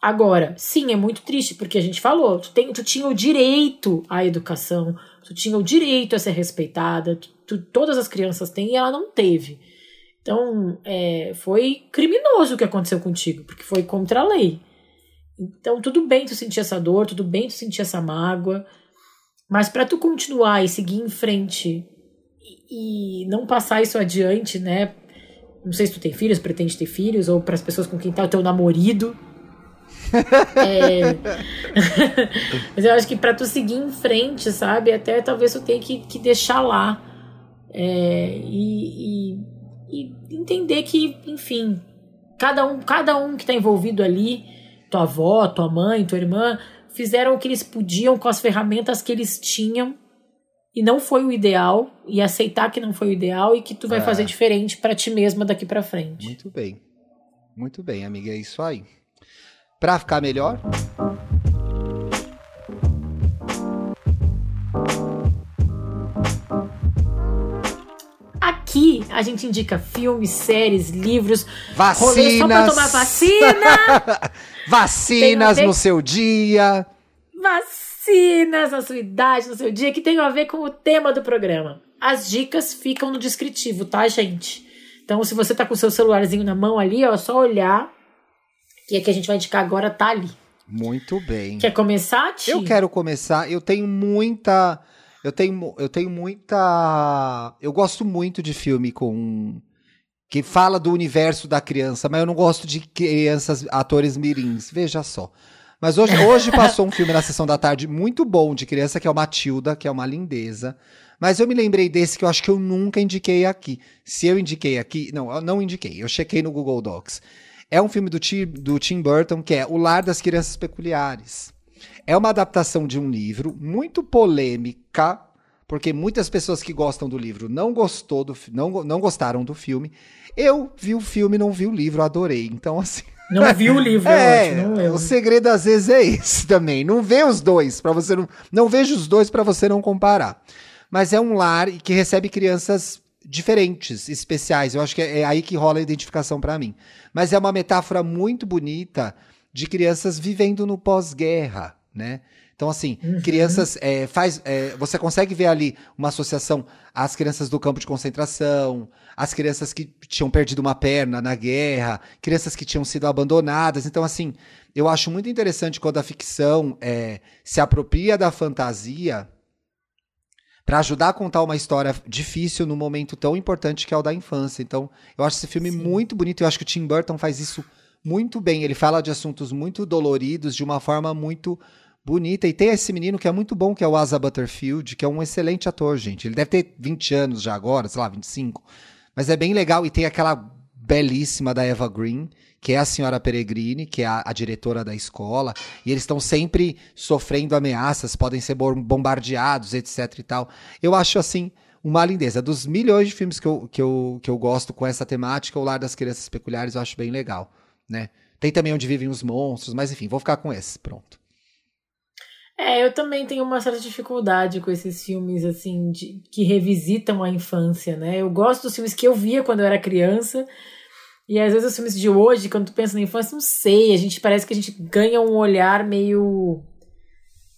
Agora, sim, é muito triste, porque a gente falou, tu, tem, tu tinha o direito à educação, tu tinha o direito a ser respeitada, tu, tu, todas as crianças têm e ela não teve. Então, é, foi criminoso o que aconteceu contigo, porque foi contra a lei. Então, tudo bem tu sentir essa dor, tudo bem tu sentir essa mágoa, mas para tu continuar e seguir em frente e, e, não passar isso adiante, né? Não sei se tu tem filhos, pretende ter filhos, ou para as pessoas com quem tá o teu namorado. é... mas eu acho que para tu seguir em frente, sabe? Até talvez tu tenha que, que deixar lá. É, e, e e entender que, enfim, cada um, cada um que está envolvido ali, tua avó, tua mãe, tua irmã, fizeram o que eles podiam com as ferramentas que eles tinham e não foi o ideal e aceitar que não foi o ideal e que tu vai é. fazer diferente para ti mesma daqui para frente. Muito bem. Muito bem, amiga, é isso aí. Para ficar melhor, Aqui a gente indica filmes, séries, livros, vacinas. só pra tomar vacina. Vacinas no seu dia. Vacinas na sua idade, no seu dia, que tem a ver com o tema do programa. As dicas ficam no descritivo, tá, gente? Então, se você tá com o seu celularzinho na mão ali, ó, é só olhar. Que é que a gente vai indicar agora tá ali. Muito bem. Quer começar, Ti? Eu quero começar. Eu tenho muita eu tenho, eu tenho muita. Eu gosto muito de filme com. que fala do universo da criança, mas eu não gosto de crianças, atores mirins. Veja só. Mas hoje, hoje passou um filme na sessão da tarde muito bom de criança, que é o Matilda, que é uma lindeza. Mas eu me lembrei desse que eu acho que eu nunca indiquei aqui. Se eu indiquei aqui. Não, eu não indiquei. Eu chequei no Google Docs. É um filme do Tim, do Tim Burton, que é O Lar das Crianças Peculiares. É uma adaptação de um livro muito polêmica, porque muitas pessoas que gostam do livro não gostou do não, não gostaram do filme. Eu vi o filme, não vi o livro, adorei. Então assim, não vi o livro, é, é ótimo, o segredo às vezes é esse também. Não vê os dois para você não não veja os dois para você não comparar. Mas é um lar que recebe crianças diferentes, especiais. Eu acho que é, é aí que rola a identificação para mim. Mas é uma metáfora muito bonita de crianças vivendo no pós-guerra, né? Então, assim, uhum. crianças é, faz. É, você consegue ver ali uma associação às crianças do campo de concentração, às crianças que tinham perdido uma perna na guerra, crianças que tinham sido abandonadas. Então, assim, eu acho muito interessante quando a ficção é, se apropria da fantasia para ajudar a contar uma história difícil num momento tão importante que é o da infância. Então, eu acho esse filme Sim. muito bonito. Eu acho que o Tim Burton faz isso muito bem. Ele fala de assuntos muito doloridos de uma forma muito bonita. E tem esse menino que é muito bom, que é o Asa Butterfield, que é um excelente ator, gente. Ele deve ter 20 anos já agora, sei lá, 25. Mas é bem legal. E tem aquela belíssima da Eva Green, que é a senhora Peregrini, que é a, a diretora da escola. E eles estão sempre sofrendo ameaças, podem ser bombardeados, etc e tal. Eu acho assim uma lindeza. Dos milhões de filmes que eu, que eu, que eu gosto com essa temática, O Lar das Crianças Peculiares eu acho bem legal, né? Tem também Onde Vivem os Monstros, mas enfim, vou ficar com esse, pronto. É, eu também tenho uma certa dificuldade com esses filmes, assim, de, que revisitam a infância, né? Eu gosto dos filmes que eu via quando eu era criança. E às vezes os filmes de hoje, quando tu pensa na infância, não sei, a gente parece que a gente ganha um olhar meio.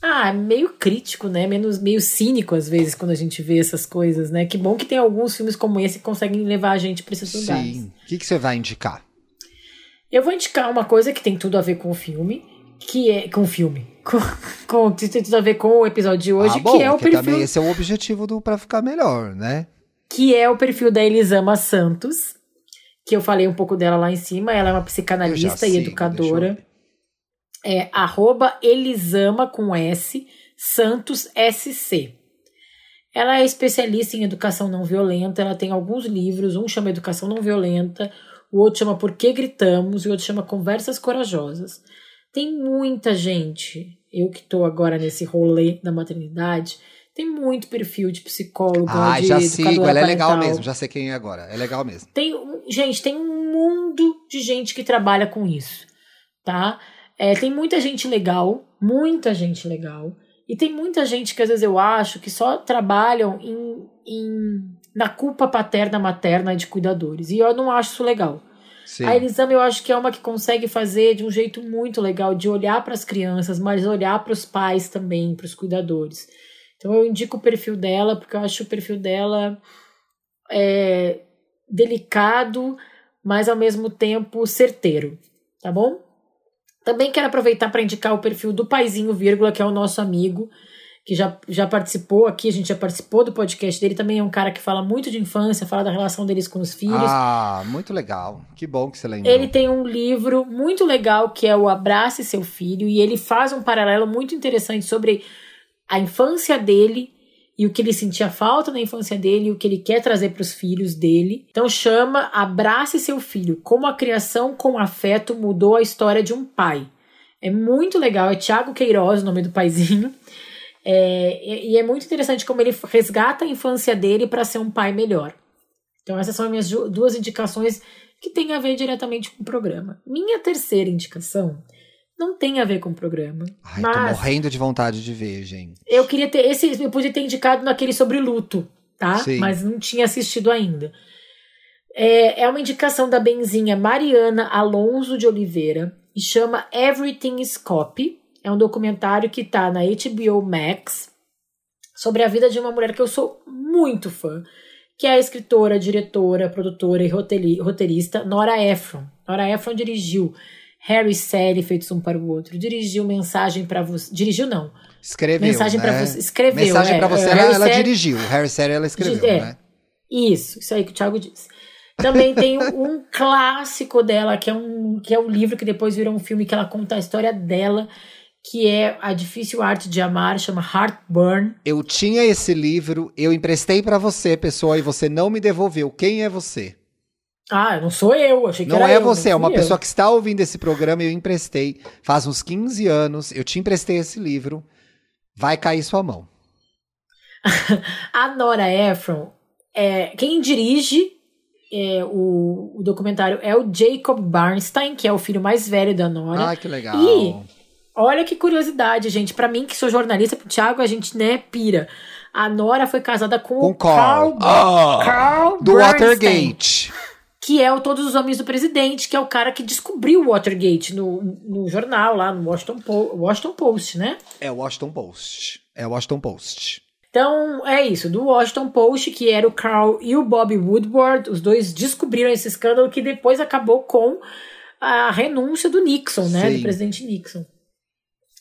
Ah, meio crítico, né? Menos, meio cínico às vezes quando a gente vê essas coisas, né? Que bom que tem alguns filmes como esse que conseguem levar a gente para esses lugares. Sim. O que, que você vai indicar? Eu vou indicar uma coisa que tem tudo a ver com o filme, que é. Com o filme com, com tem tudo a ver com o episódio de hoje, ah, bom, que é o perfil. Também esse é o objetivo do para ficar melhor, né? Que é o perfil da Elisama Santos, que eu falei um pouco dela lá em cima. Ela é uma psicanalista e educadora. É arroba Elisama com S Santos SC. Ela é especialista em educação não violenta, ela tem alguns livros, um chama Educação Não Violenta, o outro chama Por que Gritamos e o outro chama Conversas Corajosas. Tem muita gente, eu que estou agora nesse rolê da maternidade, tem muito perfil de psicólogo. Ah, de já sigo, ela é legal mesmo, já sei quem é agora. É legal mesmo. Tem, gente, tem um mundo de gente que trabalha com isso, tá? É, tem muita gente legal, muita gente legal. E tem muita gente que às vezes eu acho que só trabalham em, em, na culpa paterna materna de cuidadores. E eu não acho isso legal. Sim. A Elisama eu acho que é uma que consegue fazer de um jeito muito legal, de olhar para as crianças, mas olhar para os pais também, para os cuidadores. Então eu indico o perfil dela, porque eu acho o perfil dela é, delicado, mas ao mesmo tempo certeiro, tá bom? Também quero aproveitar para indicar o perfil do Paizinho Vírgula, que é o nosso amigo, que já, já participou aqui, a gente já participou do podcast dele, também é um cara que fala muito de infância, fala da relação deles com os filhos. Ah, muito legal. Que bom que você lembrou. Ele tem um livro muito legal que é o Abrace Seu Filho, e ele faz um paralelo muito interessante sobre a infância dele e o que ele sentia falta na infância dele e o que ele quer trazer para os filhos dele. Então chama Abrace Seu Filho, como a criação com afeto mudou a história de um pai. É muito legal, é Tiago Queiroz o nome do paizinho. É, e é muito interessante como ele resgata a infância dele para ser um pai melhor. Então, essas são as minhas duas indicações que têm a ver diretamente com o programa. Minha terceira indicação não tem a ver com o programa. Ai, mas tô morrendo de vontade de ver, gente. Eu queria ter. Esse eu podia ter indicado naquele sobre luto, tá? Sim. Mas não tinha assistido ainda. É, é uma indicação da benzinha Mariana Alonso de Oliveira e chama Everything is Copy. É um documentário que tá na HBO Max sobre a vida de uma mulher que eu sou muito fã, que é a escritora, diretora, produtora e roteirista Nora Ephron. Nora Ephron dirigiu Harry Sally feitos um para o outro, dirigiu Mensagem para você, dirigiu não. Escreveu, Mensagem né? para você, escreveu. Mensagem é, para você, ela, ela dirigiu. Harry Sally ela escreveu, é, né? Isso, isso aí que o Thiago disse. Também tem um clássico dela, que é um que é um livro que depois virou um filme que ela conta a história dela, que é A Difícil Arte de Amar, chama Heartburn. Eu tinha esse livro, eu emprestei para você, pessoa, e você não me devolveu. Quem é você? Ah, não sou eu, achei que não era é eu, você, é uma fui pessoa eu. que está ouvindo esse programa e eu emprestei. Faz uns 15 anos, eu te emprestei esse livro. Vai cair sua mão. A Nora Ephron, é, quem dirige é, o, o documentário é o Jacob Barnstein, que é o filho mais velho da Nora. Ah, que legal. E olha que curiosidade, gente. Pra mim, que sou jornalista, pro Thiago, a gente, né, pira. A Nora foi casada com, Com o Carl, Carl. Ah, Carl do Bernstein, Watergate. Que é o Todos os Homens do Presidente, que é o cara que descobriu o Watergate no, no jornal, lá no Washington, Po- Washington Post, né? É o Washington Post. É o Washington Post. Então, é isso. Do Washington Post, que era o Carl e o Bob Woodward, os dois descobriram esse escândalo que depois acabou com a renúncia do Nixon, né? Sim. Do presidente Nixon.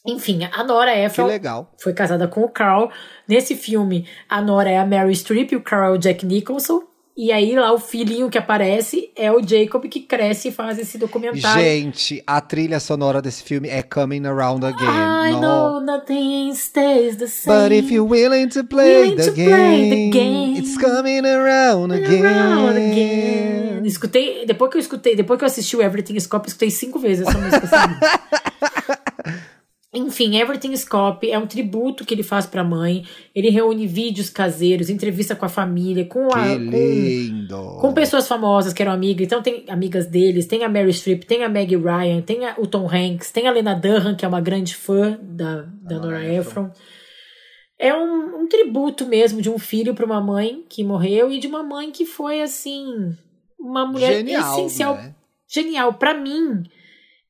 Enfim, a Nora Ephron legal. foi casada com o Carl. Nesse filme, a Nora é a Mary Streep e o Carl é o Jack Nicholson. E aí, lá, o filhinho que aparece é o Jacob, que cresce e faz esse documentário. Gente, a trilha sonora desse filme é Coming Around Again. I No- know nothing stays the same. But if you're willing to play, Willing the, to game, play the game. it's coming around again. Around again. Escutei, depois que eu escutei, depois que eu assisti o Everything is Cop, eu escutei cinco vezes essa música. sabe? Enfim, Everything is Cop é um tributo que ele faz pra mãe. Ele reúne vídeos caseiros, entrevista com a família, com a. Com- com pessoas famosas que eram amigas, então tem amigas deles, tem a Mary Streep, tem a Maggie Ryan, tem a- o Tom Hanks, tem a Lena Dunham, que é uma grande fã da, da Nora Nora Ephron. Ephron. É um, um tributo mesmo de um filho para uma mãe que morreu e de uma mãe que foi, assim, uma mulher Genial, essencial, né? genial. Para mim,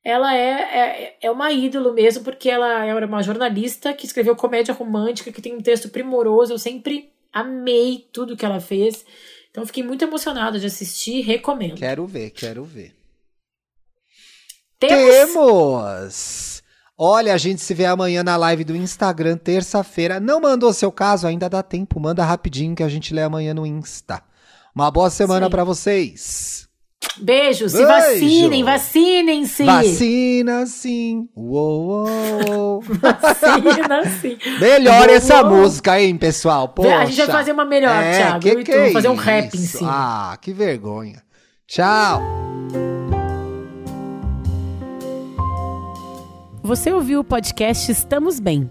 ela é, é, é uma ídolo mesmo, porque ela era uma jornalista que escreveu comédia romântica, que tem um texto primoroso. Eu sempre amei tudo que ela fez. Então, fiquei muito emocionada de assistir recomendo. Quero ver, quero ver. Temos... Temos! Olha, a gente se vê amanhã na live do Instagram, terça-feira. Não mandou seu caso? Ainda dá tempo. Manda rapidinho que a gente lê amanhã no Insta. Uma boa semana pra vocês. Beijo, se Beijo. vacinem, vacinem-se. Vacina sim. Uou, uou. Vacina, sim. Melhor essa música, hein, pessoal? Poxa. A gente vai fazer uma melhor, é, Thiago. Que que é fazer um rap em cima. Ah, que vergonha. Tchau. Você ouviu o podcast Estamos Bem.